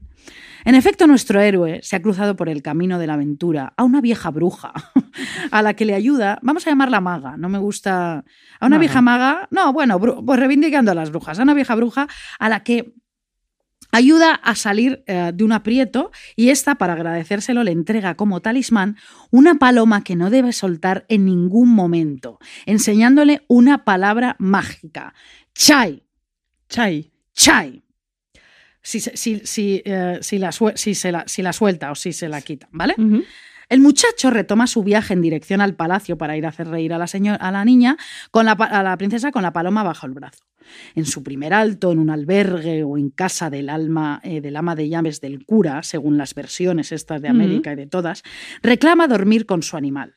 En efecto, nuestro héroe se ha cruzado por el camino de la aventura a una vieja bruja, a la que le ayuda, vamos a llamarla maga, no me gusta, a una Maga. vieja maga, no, bueno, pues reivindicando a las brujas, a una vieja bruja a la que ayuda a salir eh, de un aprieto y esta, para agradecérselo, le entrega como talismán una paloma que no debe soltar en ningún momento, enseñándole una palabra mágica. Chai, Chai. chai. Si, si, si, eh, si la, se la, si la suelta o si se la quita, ¿vale? El muchacho retoma su viaje en dirección al palacio para ir a hacer reír a la, señor- a la niña, con la, a la princesa con la paloma bajo el brazo. En su primer alto, en un albergue o en casa del alma eh, del ama de llaves del cura, según las versiones estas de América y de todas, reclama dormir con su animal.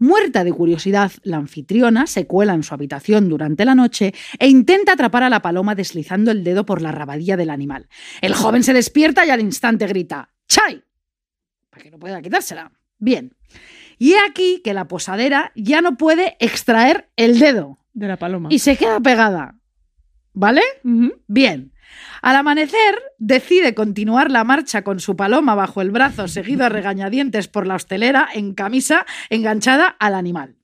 Muerta de curiosidad, la anfitriona se cuela en su habitación durante la noche e intenta atrapar a la paloma deslizando el dedo por la rabadilla del animal. El joven se despierta y al instante grita ¡Chai! Para que no pueda quitársela. Bien. Y he aquí que la posadera ya no puede extraer el dedo De la paloma. y se queda pegada. ¿Vale? Bien. Al amanecer, decide continuar la marcha con su paloma bajo el brazo, seguido a regañadientes por la hostelera en camisa enganchada al animal.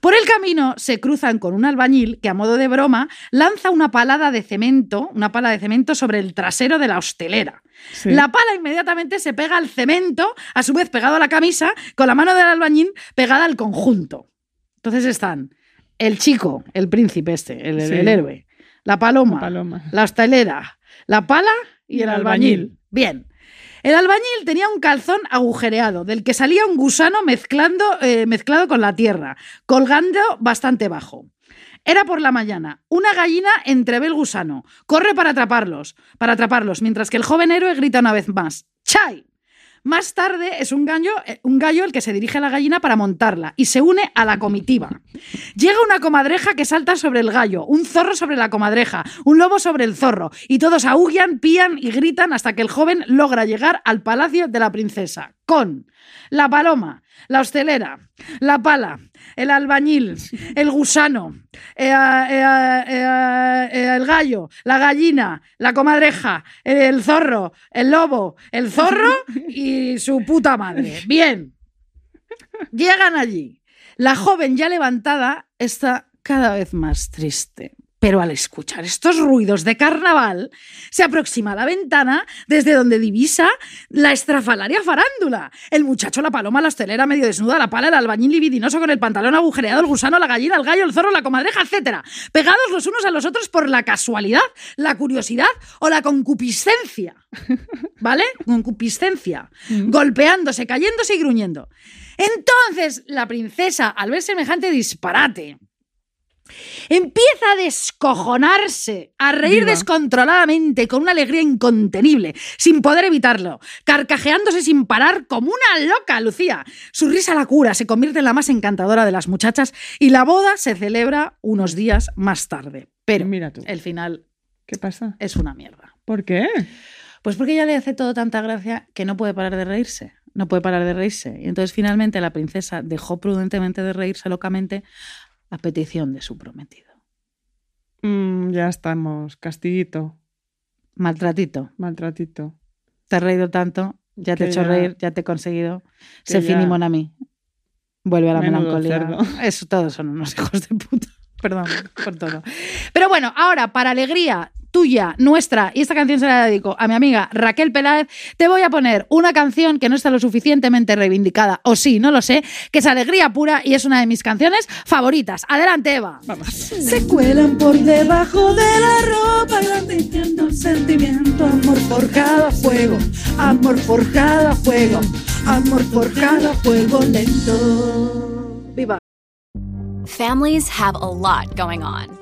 Por el camino se cruzan con un albañil que, a modo de broma, lanza una palada de cemento, una pala de cemento sobre el trasero de la hostelera. Sí. La pala inmediatamente se pega al cemento, a su vez pegado a la camisa, con la mano del albañil pegada al conjunto. Entonces están el chico, el príncipe este, el, Sí. el héroe, la paloma, La paloma. la hostelera, la pala y, Y el albañil. albañil. Bien. El albañil tenía un calzón agujereado, del que salía un gusano mezclando, eh, mezclado con la tierra, colgando bastante bajo. Era por la mañana. Una gallina entrevé el gusano. Corre para atraparlos, para atraparlos, mientras que el joven héroe grita una vez más: ¡Chai! Más tarde es un gallo, eh, un gallo el que se dirige a la gallina para montarla y se une a la comitiva. Llega una comadreja que salta sobre el gallo, un zorro sobre la comadreja, un lobo sobre el zorro, y todos aullan, pían y gritan hasta que el joven logra llegar al palacio de la princesa, con la paloma, la hostelera, la pala, el albañil, el gusano, eh, eh, eh, eh, el gallo, la gallina, la comadreja, el zorro, el lobo, el zorro y su puta madre. Bien. Llegan allí. La joven ya levantada está cada vez más triste. Pero al escuchar estos ruidos de carnaval, se aproxima a la ventana desde donde divisa la estrafalaria farándula. El muchacho, la paloma, la hostelera medio desnuda, la pala, el albañil libidinoso con el pantalón agujereado, el gusano, la gallina, el gallo, el zorro, la comadreja, etc. Pegados los unos a los otros por la casualidad, la curiosidad o la concupiscencia. ¿Vale? Concupiscencia. Golpeándose, cayéndose y gruñendo. Entonces, la princesa, al ver semejante disparate, empieza a descojonarse, a reír Viva. descontroladamente, con una alegría incontenible, sin poder evitarlo, carcajeándose sin parar como una loca, Lucía. Su risa la cura, se convierte en la más encantadora de las muchachas y la boda se celebra unos días más tarde. Pero Mira tú. el final ¿Qué pasa? es una mierda. ¿Por qué? Pues porque ella le hace todo tanta gracia que no puede parar de reírse. No puede parar de reírse. Y entonces finalmente la princesa dejó prudentemente de reírse locamente a petición de su prometido. Mm, ya estamos. Castiguito. Maltratito. Maltratito. Te has reído tanto, ya te he hecho ya- reír, ya te he conseguido. Se finimos a mí. Vuelve a la Menudo melancolía. cerdo. Eso todos son unos hijos de puta. Perdón por todo. Pero bueno, ahora, para alegría tuya, nuestra, y esta canción se la dedico a mi amiga Raquel Peláez, te voy a poner una canción que no está lo suficientemente reivindicada, o sí, no lo sé, que es alegría pura y es una de mis canciones favoritas. Adelante, Eva. Se cuelan por debajo de la ropa el sentimiento. Amor forjado a fuego, amor forjado a fuego, amor forjado a fuego lento. Viva. Families have a lot going on.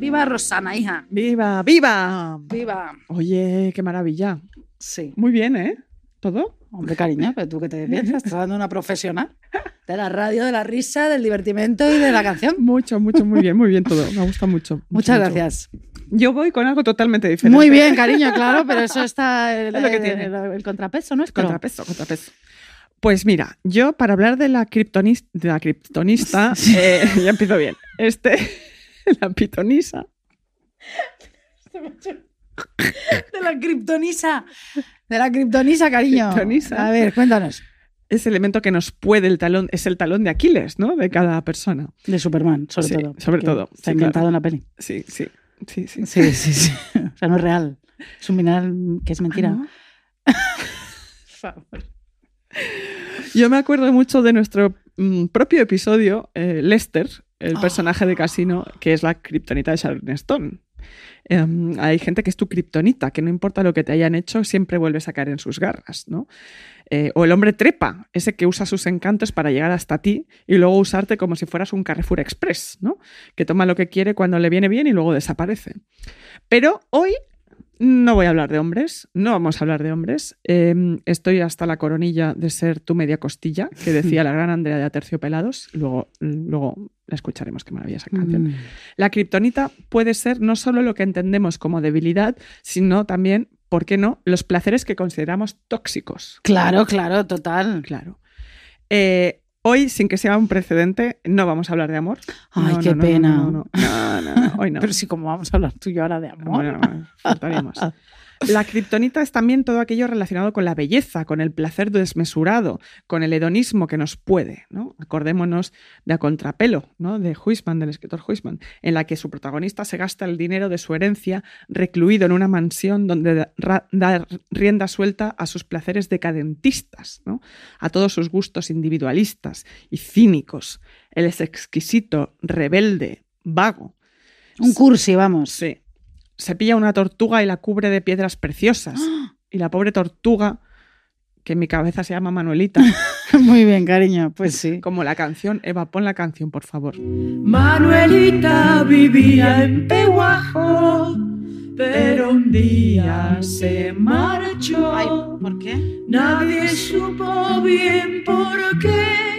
Viva Rosana, hija. ¡Viva, viva! Viva. Oye, qué maravilla. Sí. Muy bien, ¿eh? ¿Todo? Hombre, cariño, pero tú qué te piensas, estás dando una profesional de la radio, de la risa, del divertimento y de la canción. Mucho, mucho, muy bien, muy bien todo. Me gusta mucho. mucho, Muchas mucho. gracias. Yo voy con algo totalmente diferente. Muy bien, cariño, claro, pero eso está el, Es lo que tiene. el- el contrapeso, ¿no? Es Contrapeso, contrapeso. Pues mira, yo para hablar de la, kriptonis- de la eh, ya empiezo bien. Este, la pitonisa, De la kriptonisa. De la kriptonisa, cariño. Kriptonisa. A ver, cuéntanos. ese elemento que nos puede el talón, es el talón de Aquiles, ¿no? De cada persona. De Superman, sobre Sí, todo. sobre todo, Está sí, inventado claro. en la peli. Sí, sí, sí, sí. Sí, sí, sí. O sea, no es real. Es un mineral que es mentira. ¿Ah, Yo me acuerdo mucho de nuestro mm, propio episodio, eh, Lester, el Oh. personaje de Casino, que es la kriptonita de Sharon Stone. Em, hay gente que es tu kriptonita, que no importa lo que te hayan hecho, siempre vuelves a caer en sus garras, ¿no? Eh, o el hombre trepa, ese que usa sus encantos para llegar hasta ti y luego usarte como si fueras un Carrefour Express, ¿no? Que toma lo que quiere cuando le viene bien y luego desaparece. Pero hoy no voy a hablar de hombres, no vamos a hablar de hombres. Eh, estoy hasta la coronilla de ser tu media costilla, que decía la gran Andrea de Aterciopelados. Luego, luego la escucharemos, qué maravilla esa canción. Mm. La kriptonita puede ser no solo lo que entendemos como debilidad, sino también, ¿por qué no?, los placeres que consideramos tóxicos. Claro, claro, total. Claro. Eh, hoy, sin que sea un precedente, no vamos a hablar de amor. Ay, No, qué no, pena. No, no, hoy no. Pero sí, como vamos a hablar tú y yo ahora de amor. Bueno, no, faltaríamos. La kriptonita es también todo aquello relacionado con la belleza, con el placer desmesurado, con el hedonismo que nos puede. ¿no? Acordémonos de A Contrapelo, ¿no? de Huisman, del escritor Huisman, en la que su protagonista se gasta el dinero de su herencia recluido en una mansión donde da, rienda suelta a sus placeres decadentistas, ¿no? a todos sus gustos individualistas y cínicos. Él es exquisito, rebelde, vago. Un cursi, vamos. Sí. Se pilla una tortuga y la cubre de piedras preciosas. Y la pobre tortuga, que en mi cabeza se llama Manuelita, Muy bien, cariño. Pues sí. como la canción. Eva, pon la canción, por favor. Manuelita vivía en Peguajo, pero un día se marchó. Ay, ¿por qué? Nadie supo bien por qué.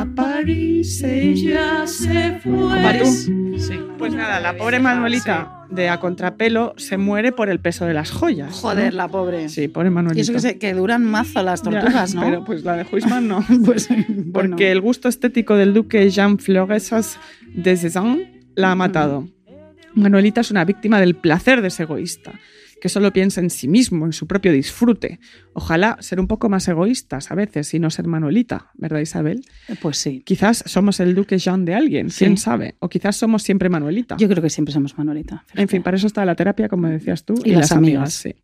A París ella se fue. París. Sí. Pues nada, la pobre Manuelita de A Contrapelo se muere por el peso de las joyas. Joder, ¿no? la pobre. Sí, pobre Manuelita. Y eso que, se- que duran mazo las Ya, tortugas, ¿no? Pero pues la de Huisman no. pues, bueno. Porque el gusto estético del duque Jean Floresas de Cézanne la ha matado. Manuelita es una víctima del placer de ese egoísta, que solo piensa en sí mismo, en su propio disfrute. Ojalá ser un poco más egoístas a veces y no ser Manuelita, ¿verdad Isabel? Pues sí. Quizás somos el duque Jean de alguien, Sí. quién sabe. O quizás somos siempre Manuelita. Yo creo que siempre somos Manuelita. En fin, para eso está la terapia, como decías tú, Y las amigas. sí.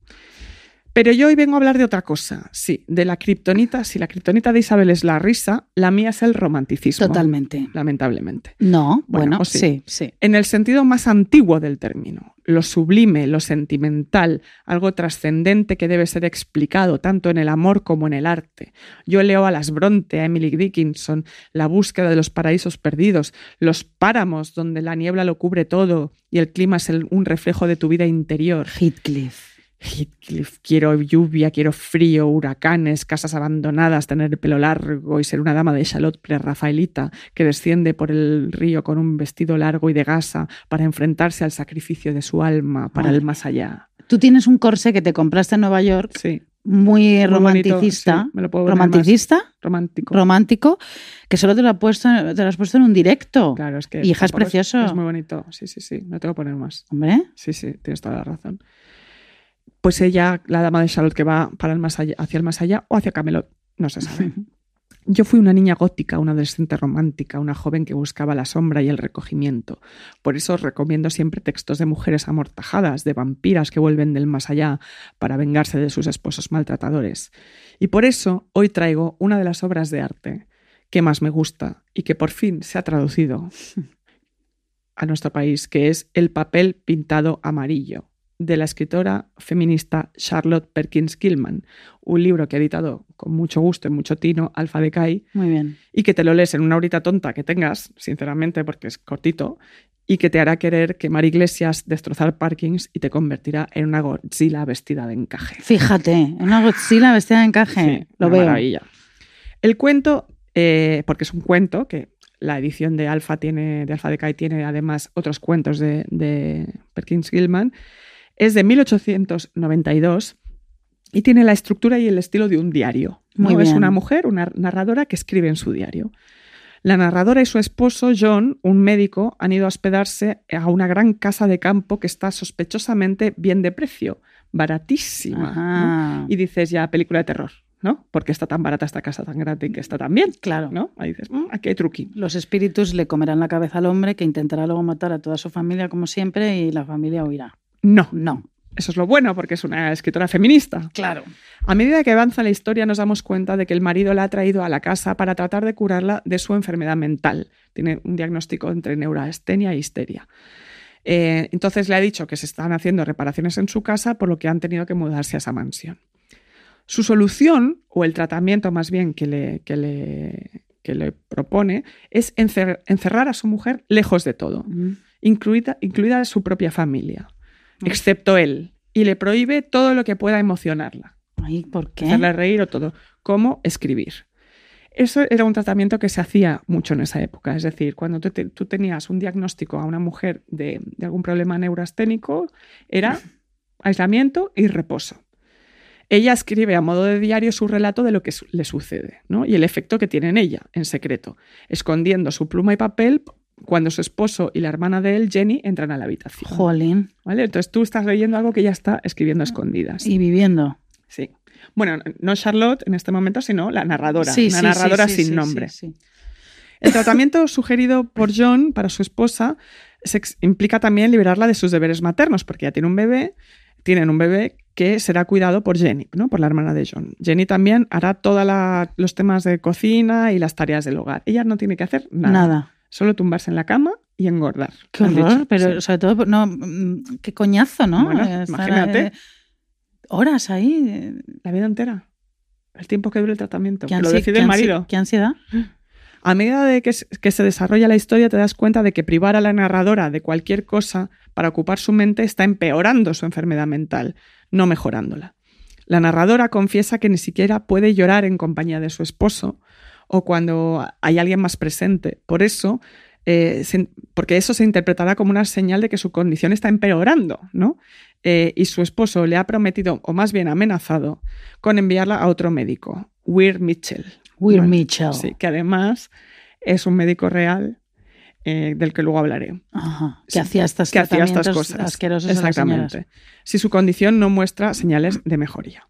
Pero yo hoy vengo a hablar de otra cosa, sí, de la kriptonita. Si la kriptonita de Isabel es la risa, la mía es el romanticismo. Totalmente. Lamentablemente. No, Bueno, sí. sí, sí. En el sentido más antiguo del término. Lo sublime, lo sentimental, algo trascendente que debe ser explicado tanto en el amor como en el arte. Yo leo a las Bronte, a Emily Dickinson, La búsqueda de los paraísos perdidos, Los páramos donde la niebla lo cubre todo y el clima es el- un reflejo de tu vida interior. Heathcliff. Heathcliff, quiero lluvia, quiero frío, huracanes, casas abandonadas, tener el pelo largo y ser una dama de Charlotte pre-Rafaelita que desciende por el río con un vestido largo y de gasa para enfrentarse al sacrificio de su alma para Ay. el más allá. Tú tienes un corsé que te compraste en Nueva York, Sí, muy, Muy bonito, romanticista. sí, me lo puedo poner ¿Romanticista? romántico. Romántico, que solo te lo, has puesto, te lo has puesto en un directo. Claro, es que Hija, es precioso. Es, muy bonito, sí, sí, sí, no tengo que poner más. Hombre, Sí, sí, tienes toda la razón. Pues ella, la dama de Charlotte que va para el más allá, hacia el más allá o hacia Camelot, no se sabe. Yo fui una niña gótica, una adolescente romántica, una joven que buscaba la sombra y el recogimiento. Por eso os recomiendo siempre textos de mujeres amortajadas, de vampiras que vuelven del más allá para vengarse de sus esposos maltratadores. Y por eso hoy traigo una de las obras de arte que más me gusta y que por fin se ha traducido a nuestro país, que es El papel pintado amarillo, de la escritora feminista Charlotte Perkins Gilman, un libro que ha editado con mucho gusto y mucho tino Alfa Decay muy bien. y que te lo lees en una horita tonta que tengas, sinceramente, porque es cortito, y que te hará querer quemar iglesias, destrozar parkings y te convertirá en una Godzilla vestida de encaje. Fíjate, una Godzilla vestida de encaje. Sí, lo una veo. maravilla. El cuento, eh, porque es un cuento que la edición de Alfa tiene, de Alfa Decay tiene además otros cuentos de, de Perkins Gilman, es de 1892 y tiene la estructura y el estilo de un diario. ¿no? Muy Es bien. una mujer, una narradora que escribe en su diario. La narradora y su esposo, John, un médico, han ido a hospedarse a una gran casa de campo que está sospechosamente bien de precio, baratísima. ¿no? Y dices ya, película de terror, ¿no? Porque está tan barata esta casa tan grande y que está tan bien, Claro. ¿no? Ahí dices, "Mm, aquí hay truqui. Los espíritus le comerán la cabeza al hombre que intentará luego matar a toda su familia como siempre y la familia huirá. No, No. eso es lo bueno porque es una escritora feminista. Claro. A medida que avanza la historia nos damos cuenta de que el marido la ha traído a la casa para tratar de curarla de su enfermedad mental. Tiene un diagnóstico entre neurastenia e histeria. Eh, entonces le ha dicho que se están haciendo reparaciones en su casa, por lo que han tenido que mudarse a esa mansión. Su solución, o el tratamiento más bien que le, que le, que le propone, es encer- encerrar a su mujer lejos de todo, Mm. incluida, incluida su propia familia, excepto él, y le prohíbe todo lo que pueda emocionarla Ay, ¿por qué? hacerle reír o todo, como escribir. Eso era un tratamiento que se hacía mucho en esa época. Es decir, cuando tú, te- tú tenías un diagnóstico a una mujer de, de algún problema neurasténico, era aislamiento y reposo. Ella escribe a modo de diario su relato de lo que su- le sucede ¿no? y el efecto que tiene en ella, en secreto, escondiendo su pluma y papel cuando su esposo y la hermana de él, Jenny, entran a la habitación. Jolín. ¿vale? Entonces tú estás leyendo algo que ella está escribiendo a escondidas. Y viviendo. Sí. Bueno, no Charlotte en este momento, sino la narradora. Sí, una sí, narradora sí, sin nombre. sí, sí. El tratamiento sugerido por John para su esposa se implica también liberarla de sus deberes maternos, porque ya tiene un bebé, tienen un bebé que será cuidado por Jenny, ¿no? por la hermana de John. Jenny también hará todos los temas de cocina y las tareas del hogar. Ella no tiene que hacer nada. Nada. Solo tumbarse en la cama y engordar. Qué horror, dicho, pero sí. sobre todo, no, mm, qué coñazo, ¿no? Bueno, Estar, imagínate. eh, horas ahí. eh, La vida entera. El tiempo que dure el tratamiento. Que lo decide el marido. Qué ansiedad. A medida de que se desarrolla la historia, te das cuenta de que privar a la narradora de cualquier cosa para ocupar su mente está empeorando su enfermedad mental, no mejorándola. La narradora confiesa que ni siquiera puede llorar en compañía de su esposo o cuando hay alguien más presente. Por eso, eh, se- porque eso se interpretará como una señal de que su condición está empeorando, ¿no? Eh, y su esposo le ha prometido, o más bien amenazado, con enviarla a otro médico, Weir Mitchell. Will Vale. Mitchell. Sí, que además es un médico real eh, del que luego hablaré. Ajá, que Sí, hacía estas que hacía estas cosas. asquerosos a las Exactamente. Si su condición no muestra señales de mejoría.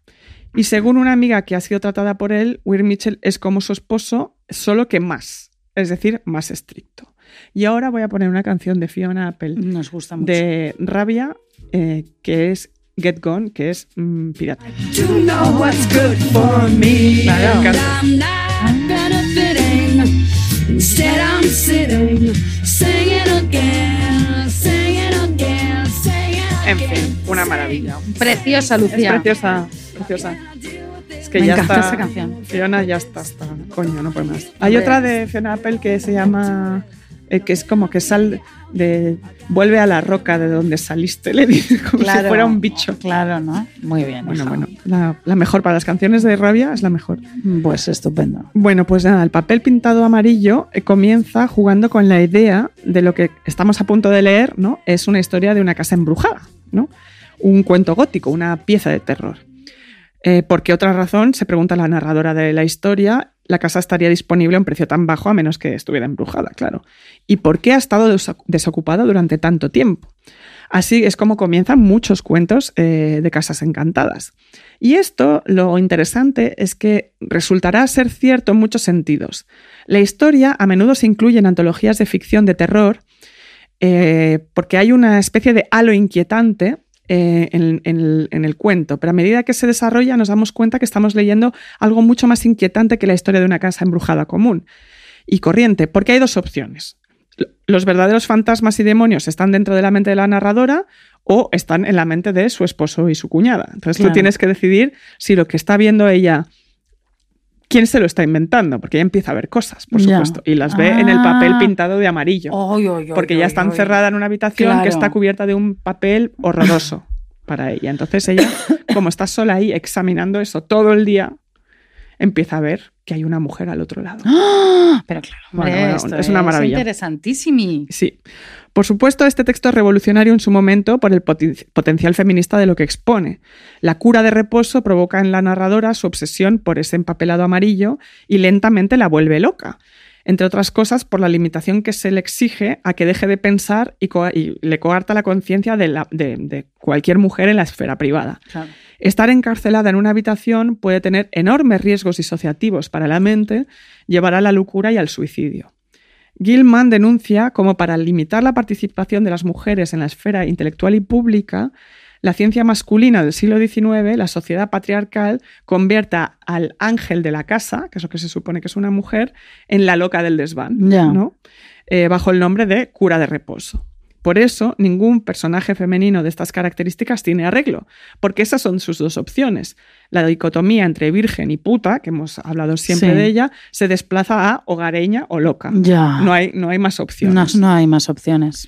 Y según una amiga que ha sido tratada por él, Weir Mitchell es como su esposo, solo que más, es decir, más estricto. Y ahora voy a poner una canción de Fiona Apple Nos gusta mucho. de Rabia, eh, que es Get Gone, que es mm, pirata. Claro. Singing again, singing maravilla. Preciosa, Lucía. Es preciosa, preciosa. Es que Me ya encanta está. esa canción. Fiona ya está, está. Coño, no puede más. Hay otra de Fiona Apple que se llama. eh, que es como que sal de. Vuelve a la roca de donde saliste, le dice, como si fuera un bicho. Claro, ¿no? Muy bien. Bueno, hija. bueno. La, la mejor para las canciones de rabia es la mejor. Pues estupendo. Bueno, pues nada, el papel pintado amarillo eh, comienza jugando con la idea de lo que estamos a punto de leer, ¿no? Es una historia de una casa embrujada, ¿no? Un cuento gótico, una pieza de terror. Eh, ¿Por qué otra razón, se pregunta la narradora de la historia, la casa estaría disponible a un precio tan bajo a menos que estuviera embrujada, claro? ¿Y por qué ha estado desoc- desocupada durante tanto tiempo? Así es como comienzan muchos cuentos eh, de casas encantadas. Y esto, lo interesante es que resultará ser cierto en muchos sentidos. La historia a menudo se incluye en antologías de ficción de terror eh, porque hay una especie de halo inquietante eh, en, en el, en el cuento, pero a medida que se desarrolla nos damos cuenta que estamos leyendo algo mucho más inquietante que la historia de una casa embrujada común y corriente, porque hay dos opciones. Los verdaderos fantasmas y demonios están dentro de la mente de la narradora o están en la mente de su esposo y su cuñada. Entonces Claro. tú tienes que decidir si lo que está viendo ella, quién se lo está inventando, porque ella empieza a ver cosas, por Ya. supuesto, y las ve en el Ah. papel pintado de amarillo Oy, oy, oy, porque ya está encerrada en una habitación Claro. que está cubierta de un papel horroroso para ella. Entonces ella, como está sola ahí examinando eso todo el día, empieza a ver que hay una mujer al otro lado. ¡Ah! Pero claro, hombre, Bueno, bueno, esto es una maravilla. interesantísimo. Sí. Por supuesto, este texto es revolucionario en su momento por el poten- potencial feminista de lo que expone. La cura de reposo provoca en la narradora su obsesión por ese empapelado amarillo y lentamente la vuelve loca. Entre otras cosas, por la limitación que se le exige a que deje de pensar y, co- y le coarta la conciencia de, la- de- de cualquier mujer en la esfera privada. Claro. Estar encarcelada en una habitación puede tener enormes riesgos disociativos para la mente, llevar a la locura y al suicidio. Gilman denuncia como para limitar la participación de las mujeres en la esfera intelectual y pública, la ciencia masculina del siglo XIX, la sociedad patriarcal, convierta al ángel de la casa, que es lo que se supone que es una mujer, en la loca del desván. ¿no? Eh, bajo el nombre de cura de reposo. Por eso, ningún personaje femenino de estas características tiene arreglo, porque esas son sus dos opciones. La dicotomía entre virgen y puta, que hemos hablado siempre Sí. de ella, se desplaza a hogareña o loca. Ya. No hay, no hay más No, opciones. no hay más opciones.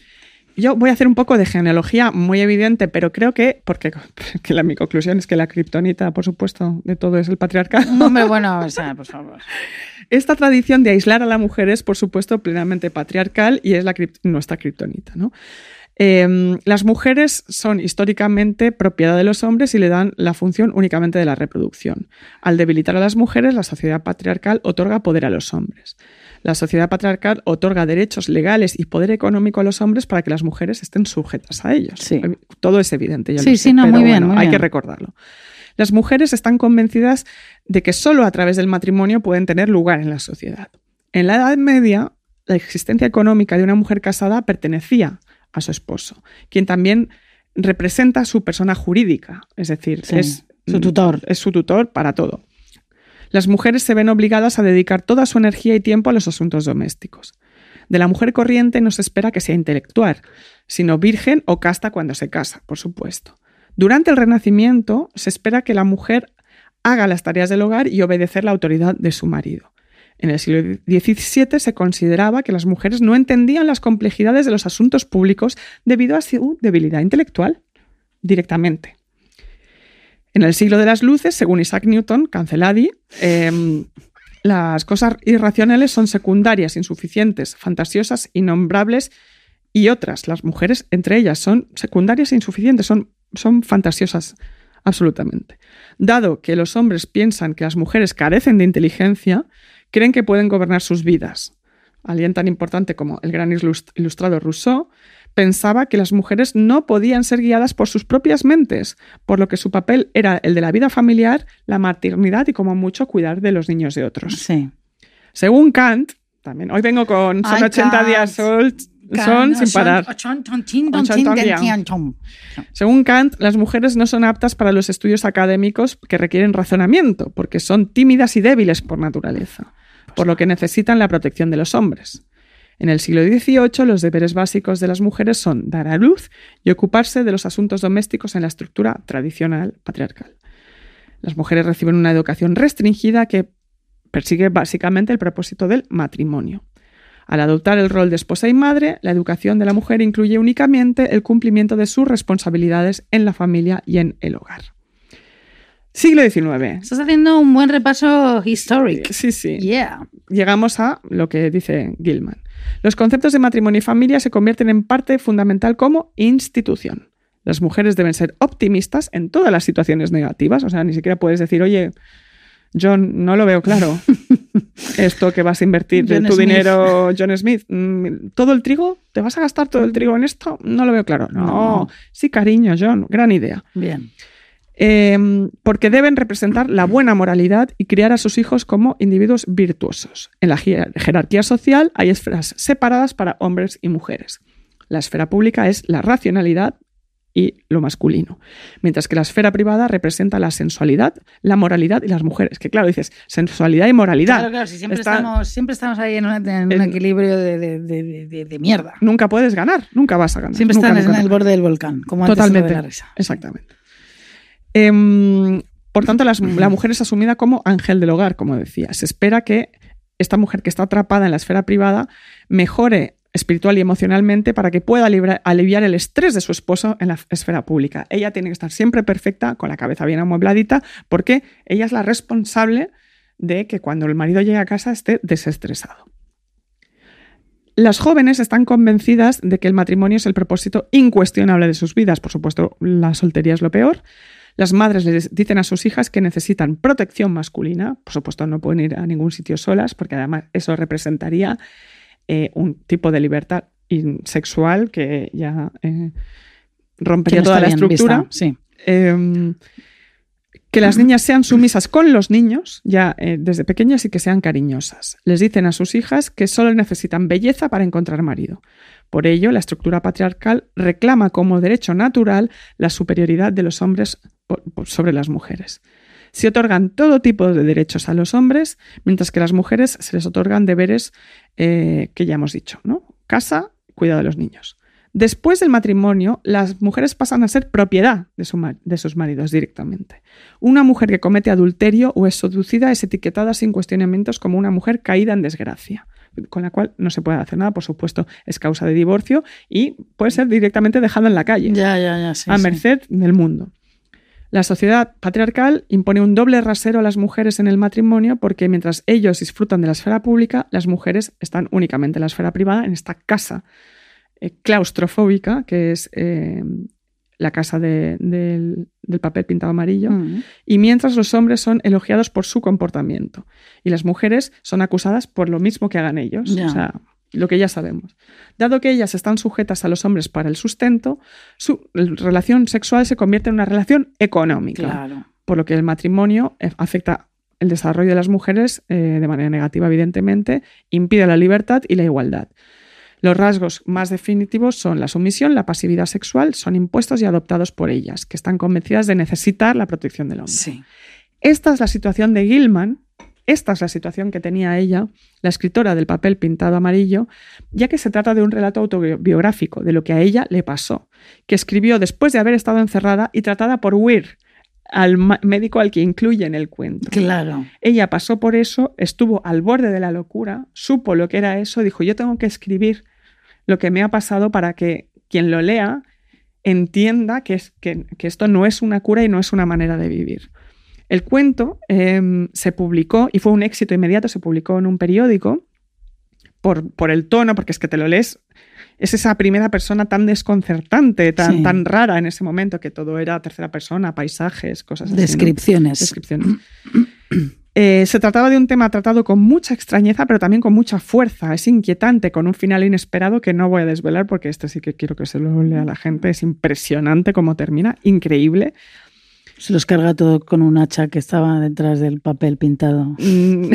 Yo voy a hacer un poco de genealogía muy evidente, pero creo que, porque que la, mi conclusión es que la kriptonita, por supuesto, de todo es el patriarcado. Hombre, bueno, o sea, por favor. Esta tradición de aislar a la mujer es, por supuesto, plenamente patriarcal y es la nuestra kriptonita. ¿no? Eh, las mujeres son históricamente propiedad de los hombres y le dan la función únicamente de la reproducción. Al debilitar a las mujeres, la sociedad patriarcal otorga poder a los hombres. La sociedad patriarcal otorga derechos legales y poder económico a los hombres para que las mujeres estén sujetas a ellos. Sí. Todo es evidente. yo Sí, lo sí, no, pero muy bien, bueno, muy hay que recordarlo. Las mujeres están convencidas de que solo a través del matrimonio pueden tener lugar en la sociedad. En la Edad Media, la existencia económica de una mujer casada pertenecía a su esposo, quien también representa su persona jurídica, es decir, Sí, es su tutor. Es su tutor para todo. Las mujeres se ven obligadas a dedicar toda su energía y tiempo a los asuntos domésticos. De la mujer corriente no se espera que sea intelectual, sino virgen o casta cuando se casa, por supuesto. Durante el Renacimiento se espera que la mujer haga las tareas del hogar y obedecer la autoridad de su marido. En el siglo XVII se consideraba que las mujeres no entendían las complejidades de los asuntos públicos debido a su debilidad intelectual directamente. En el siglo de las luces, según Isaac Newton, Canceladi, em, las cosas irracionales son secundarias, insuficientes, fantasiosas, innombrables y otras. Las mujeres, entre ellas, son secundarias e insuficientes, son, son fantasiosas absolutamente. Dado que los hombres piensan que las mujeres carecen de inteligencia, creen que pueden gobernar sus vidas. Alguien tan importante como el gran ilust- ilustrado Rousseau pensaba que las mujeres no podían ser guiadas por sus propias mentes, por lo que su papel era el de la vida familiar, la maternidad y como mucho cuidar de los niños de otros. Sí. Según Kant, también hoy vengo con son Ay, 80 Kant. días sol- son sin parar. Según Kant, las mujeres no son aptas para los estudios académicos que requieren razonamiento, porque son tímidas y débiles por naturaleza, por lo que necesitan la protección de los hombres. En el siglo XVIII, los deberes básicos de las mujeres son dar a luz y ocuparse de los asuntos domésticos en la estructura tradicional patriarcal. Las mujeres reciben una educación restringida que persigue básicamente el propósito del matrimonio. Al adoptar el rol de esposa y madre, la educación de la mujer incluye únicamente el cumplimiento de sus responsabilidades en la familia y en el hogar. Siglo XIX. Estás haciendo un buen repaso histórico. Sí, sí. Yeah. Llegamos a lo que dice Gilman. Los conceptos de matrimonio y familia se convierten en parte fundamental como institución. Las mujeres deben ser optimistas en todas las situaciones negativas. O sea, ni siquiera puedes decir, oye, John, no lo veo claro. Esto que vas a invertir de tu Smith. dinero, John Smith, mm, ¿todo el trigo? ¿Te vas a gastar todo el trigo en esto? No lo veo claro. No, No. sí, cariño, John, gran idea. Bien. Eh, porque deben representar la buena moralidad y criar a sus hijos como individuos virtuosos. En la jer- jerarquía social hay esferas separadas para hombres y mujeres. La esfera pública es la racionalidad y lo masculino, mientras que la esfera privada representa la sensualidad, la moralidad y las mujeres. Que claro, dices sensualidad y moralidad. Claro, claro, si siempre, Está- estamos, siempre estamos ahí en, una- en un equilibrio de, de- de- de- de mierda. Nunca puedes ganar, nunca vas a ganar. Siempre nunca, nunca, en el borde del volcán, como antes Totalmente. de la risa. Exactamente. Em, por tanto, la mujer es asumida como ángel del hogar, como decía. Se espera que esta mujer que está atrapada en la esfera privada mejore espiritual y emocionalmente para que pueda aliviar el estrés de su esposo en la esfera pública. Ella tiene que estar siempre perfecta, con la cabeza bien amuebladita, porque ella es la responsable de que cuando el marido llegue a casa esté desestresado. Las jóvenes están convencidas de que el matrimonio es el propósito incuestionable de sus vidas. Por supuesto, la soltería es lo peor. Las madres les dicen a sus hijas que necesitan protección masculina. Por supuesto, no pueden ir a ningún sitio solas, porque además eso representaría eh, un tipo de libertad sexual que ya eh, rompería Que no toda la estructura. vista, sí. Eh, que las niñas sean sumisas con los niños ya eh, desde pequeñas y que sean cariñosas. Les dicen a sus hijas que solo necesitan belleza para encontrar marido. Por ello, la estructura patriarcal reclama como derecho natural la superioridad de los hombres sobre las mujeres. Se otorgan todo tipo de derechos a los hombres, mientras que a las mujeres se les otorgan deberes eh, que ya hemos dicho, ¿no? Casa, cuidado de los niños. Después del matrimonio, las mujeres pasan a ser propiedad de, su ma- de sus maridos directamente. Una mujer que comete adulterio o es seducida es etiquetada sin cuestionamientos como una mujer caída en desgracia, con la cual no se puede hacer nada, por supuesto, es causa de divorcio y puede ser directamente dejada en la calle, Ya, ya, ya. sí, a sí. merced del mundo. La sociedad patriarcal impone un doble rasero a las mujeres en el matrimonio porque mientras ellos disfrutan de la esfera pública, las mujeres están únicamente en la esfera privada, en esta casa eh, claustrofóbica, que es eh, la casa de- del, del papel pintado amarillo, Mm. y mientras los hombres son elogiados por su comportamiento y las mujeres son acusadas por lo mismo que hagan ellos. O sea, lo que ya sabemos. Dado que ellas están sujetas a los hombres para el sustento, su relación sexual se convierte en una relación económica Claro. por lo que el matrimonio eh, afecta el desarrollo de las mujeres eh, de manera negativa, evidentemente, impide la libertad y la igualdad. Los rasgos más definitivos son la sumisión, la pasividad sexual, son impuestos y adoptados por ellas, que están convencidas de necesitar la protección del hombre. Sí. Esta es la situación de Gilman, esta es la situación que tenía ella, la escritora del papel pintado amarillo, ya que se trata de un relato autobiográfico de lo que a ella le pasó, que escribió después de haber estado encerrada y tratada por Weir, al médico al que incluye en el cuento. Claro. Ella pasó por eso, estuvo al borde de la locura, supo lo que era eso, dijo, yo tengo que escribir lo que me ha pasado para que quien lo lea entienda que, es, que, que esto no es una cura y no es una manera de vivir. El cuento em, se publicó y fue un éxito inmediato, se publicó en un periódico por, por el tono, porque es que te lo lees, es esa primera persona tan desconcertante, tan, Sí. tan rara en ese momento, que todo era tercera persona, paisajes, cosas así. ¿no? Descripciones. Descripciones. Eh, se trataba de un tema tratado con mucha extrañeza, pero también con mucha fuerza. Es inquietante, con un final inesperado que no voy a desvelar porque este sí que quiero que se lo lea la gente. Es impresionante cómo termina, increíble. Se los carga todo con un hacha que estaba detrás del papel pintado. Mm,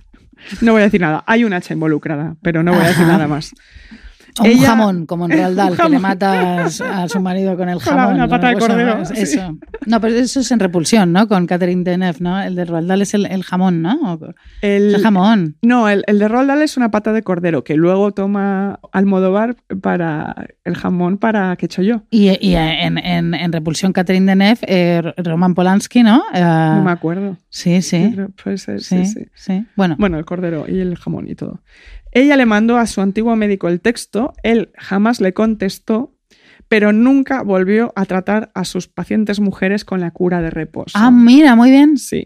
no voy a decir nada. Hay un hacha involucrada, pero no voy a decir Ajá. nada más. O un jamón, como en Un que le matas a su marido con el Con jamón. una ¿no? pata de cordero, sí. Eso. No, pero eso es en repulsión, ¿no? Con Catherine Deneuve, ¿no? El de Roald Dahl es el, el jamón, ¿no? El, jamón. No, el, el de Roald Dahl es una pata de cordero que luego toma Almodóvar para el jamón para que he hecho yo. Y, y en, en- en repulsión Catherine Deneuve, eh, Roman Polanski, ¿no? Eh, No me acuerdo. sí, sí. Yo creo- Puede ser, sí, Sí, sí. sí. Bueno, Bueno, el cordero y el jamón y todo. Ella le mandó a su antiguo médico el texto, él jamás le contestó, pero nunca volvió a tratar a sus pacientes mujeres con la cura de reposo. ah, mira, muy bien. sí.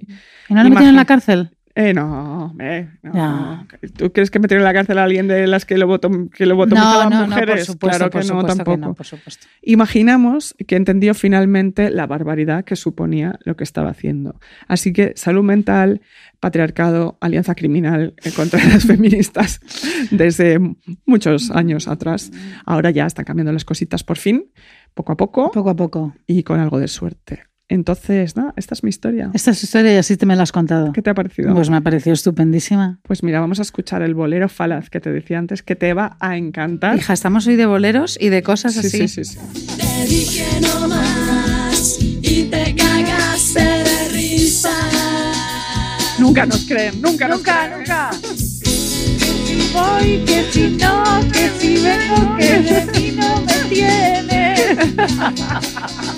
¿Y no le metieron en la cárcel? Eh, no, hombre, no. ¿Tú crees que metieron en la cárcel a alguien de las que lobotom- que No, lobotomizaban no, no, mujeres? por supuesto, claro que por no, tampoco. que no, por supuesto. Imaginamos que entendió finalmente la barbaridad que suponía lo que estaba haciendo. Así que salud mental, patriarcado, alianza criminal eh, contra las feministas desde muchos años atrás. Ahora ya están cambiando las cositas por fin, poco a poco Poco a poco. y con algo de suerte. Entonces, nada, esta es mi historia. Esta es historia y así te me la has contado. ¿Qué te ha parecido? Pues me ha parecido estupendísima. Pues mira, vamos a escuchar el bolero falaz que te decía antes, que te va a encantar. Hija, estamos hoy de boleros y de cosas Sí, así. sí, sí, sí. Te dije no más y te cagaste de risa. Nunca nos creen, nunca, nos Nunca, creen. nunca. Voy que si no, que si vengo, que de mí no me tiene.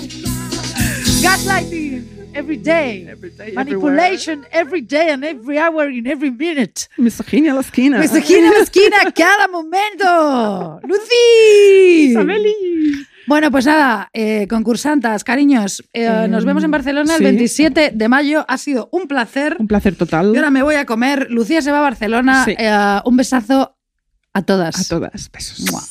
Gaslighting every day. Every day, Manipulation every day and every hour in every minute. Misoginia a la esquina. Misoginia en la esquina a cada momento. ¡Lucy! Isabeli. Bueno, pues nada, eh, concursantas, cariños, eh, nos vemos en Barcelona sí. el 27 de mayo. Ha sido un placer. Un placer total. Yo ahora me voy a comer. Lucía se va a Barcelona. Sí. Eh, un besazo a todas. A todas. Besos. Mua.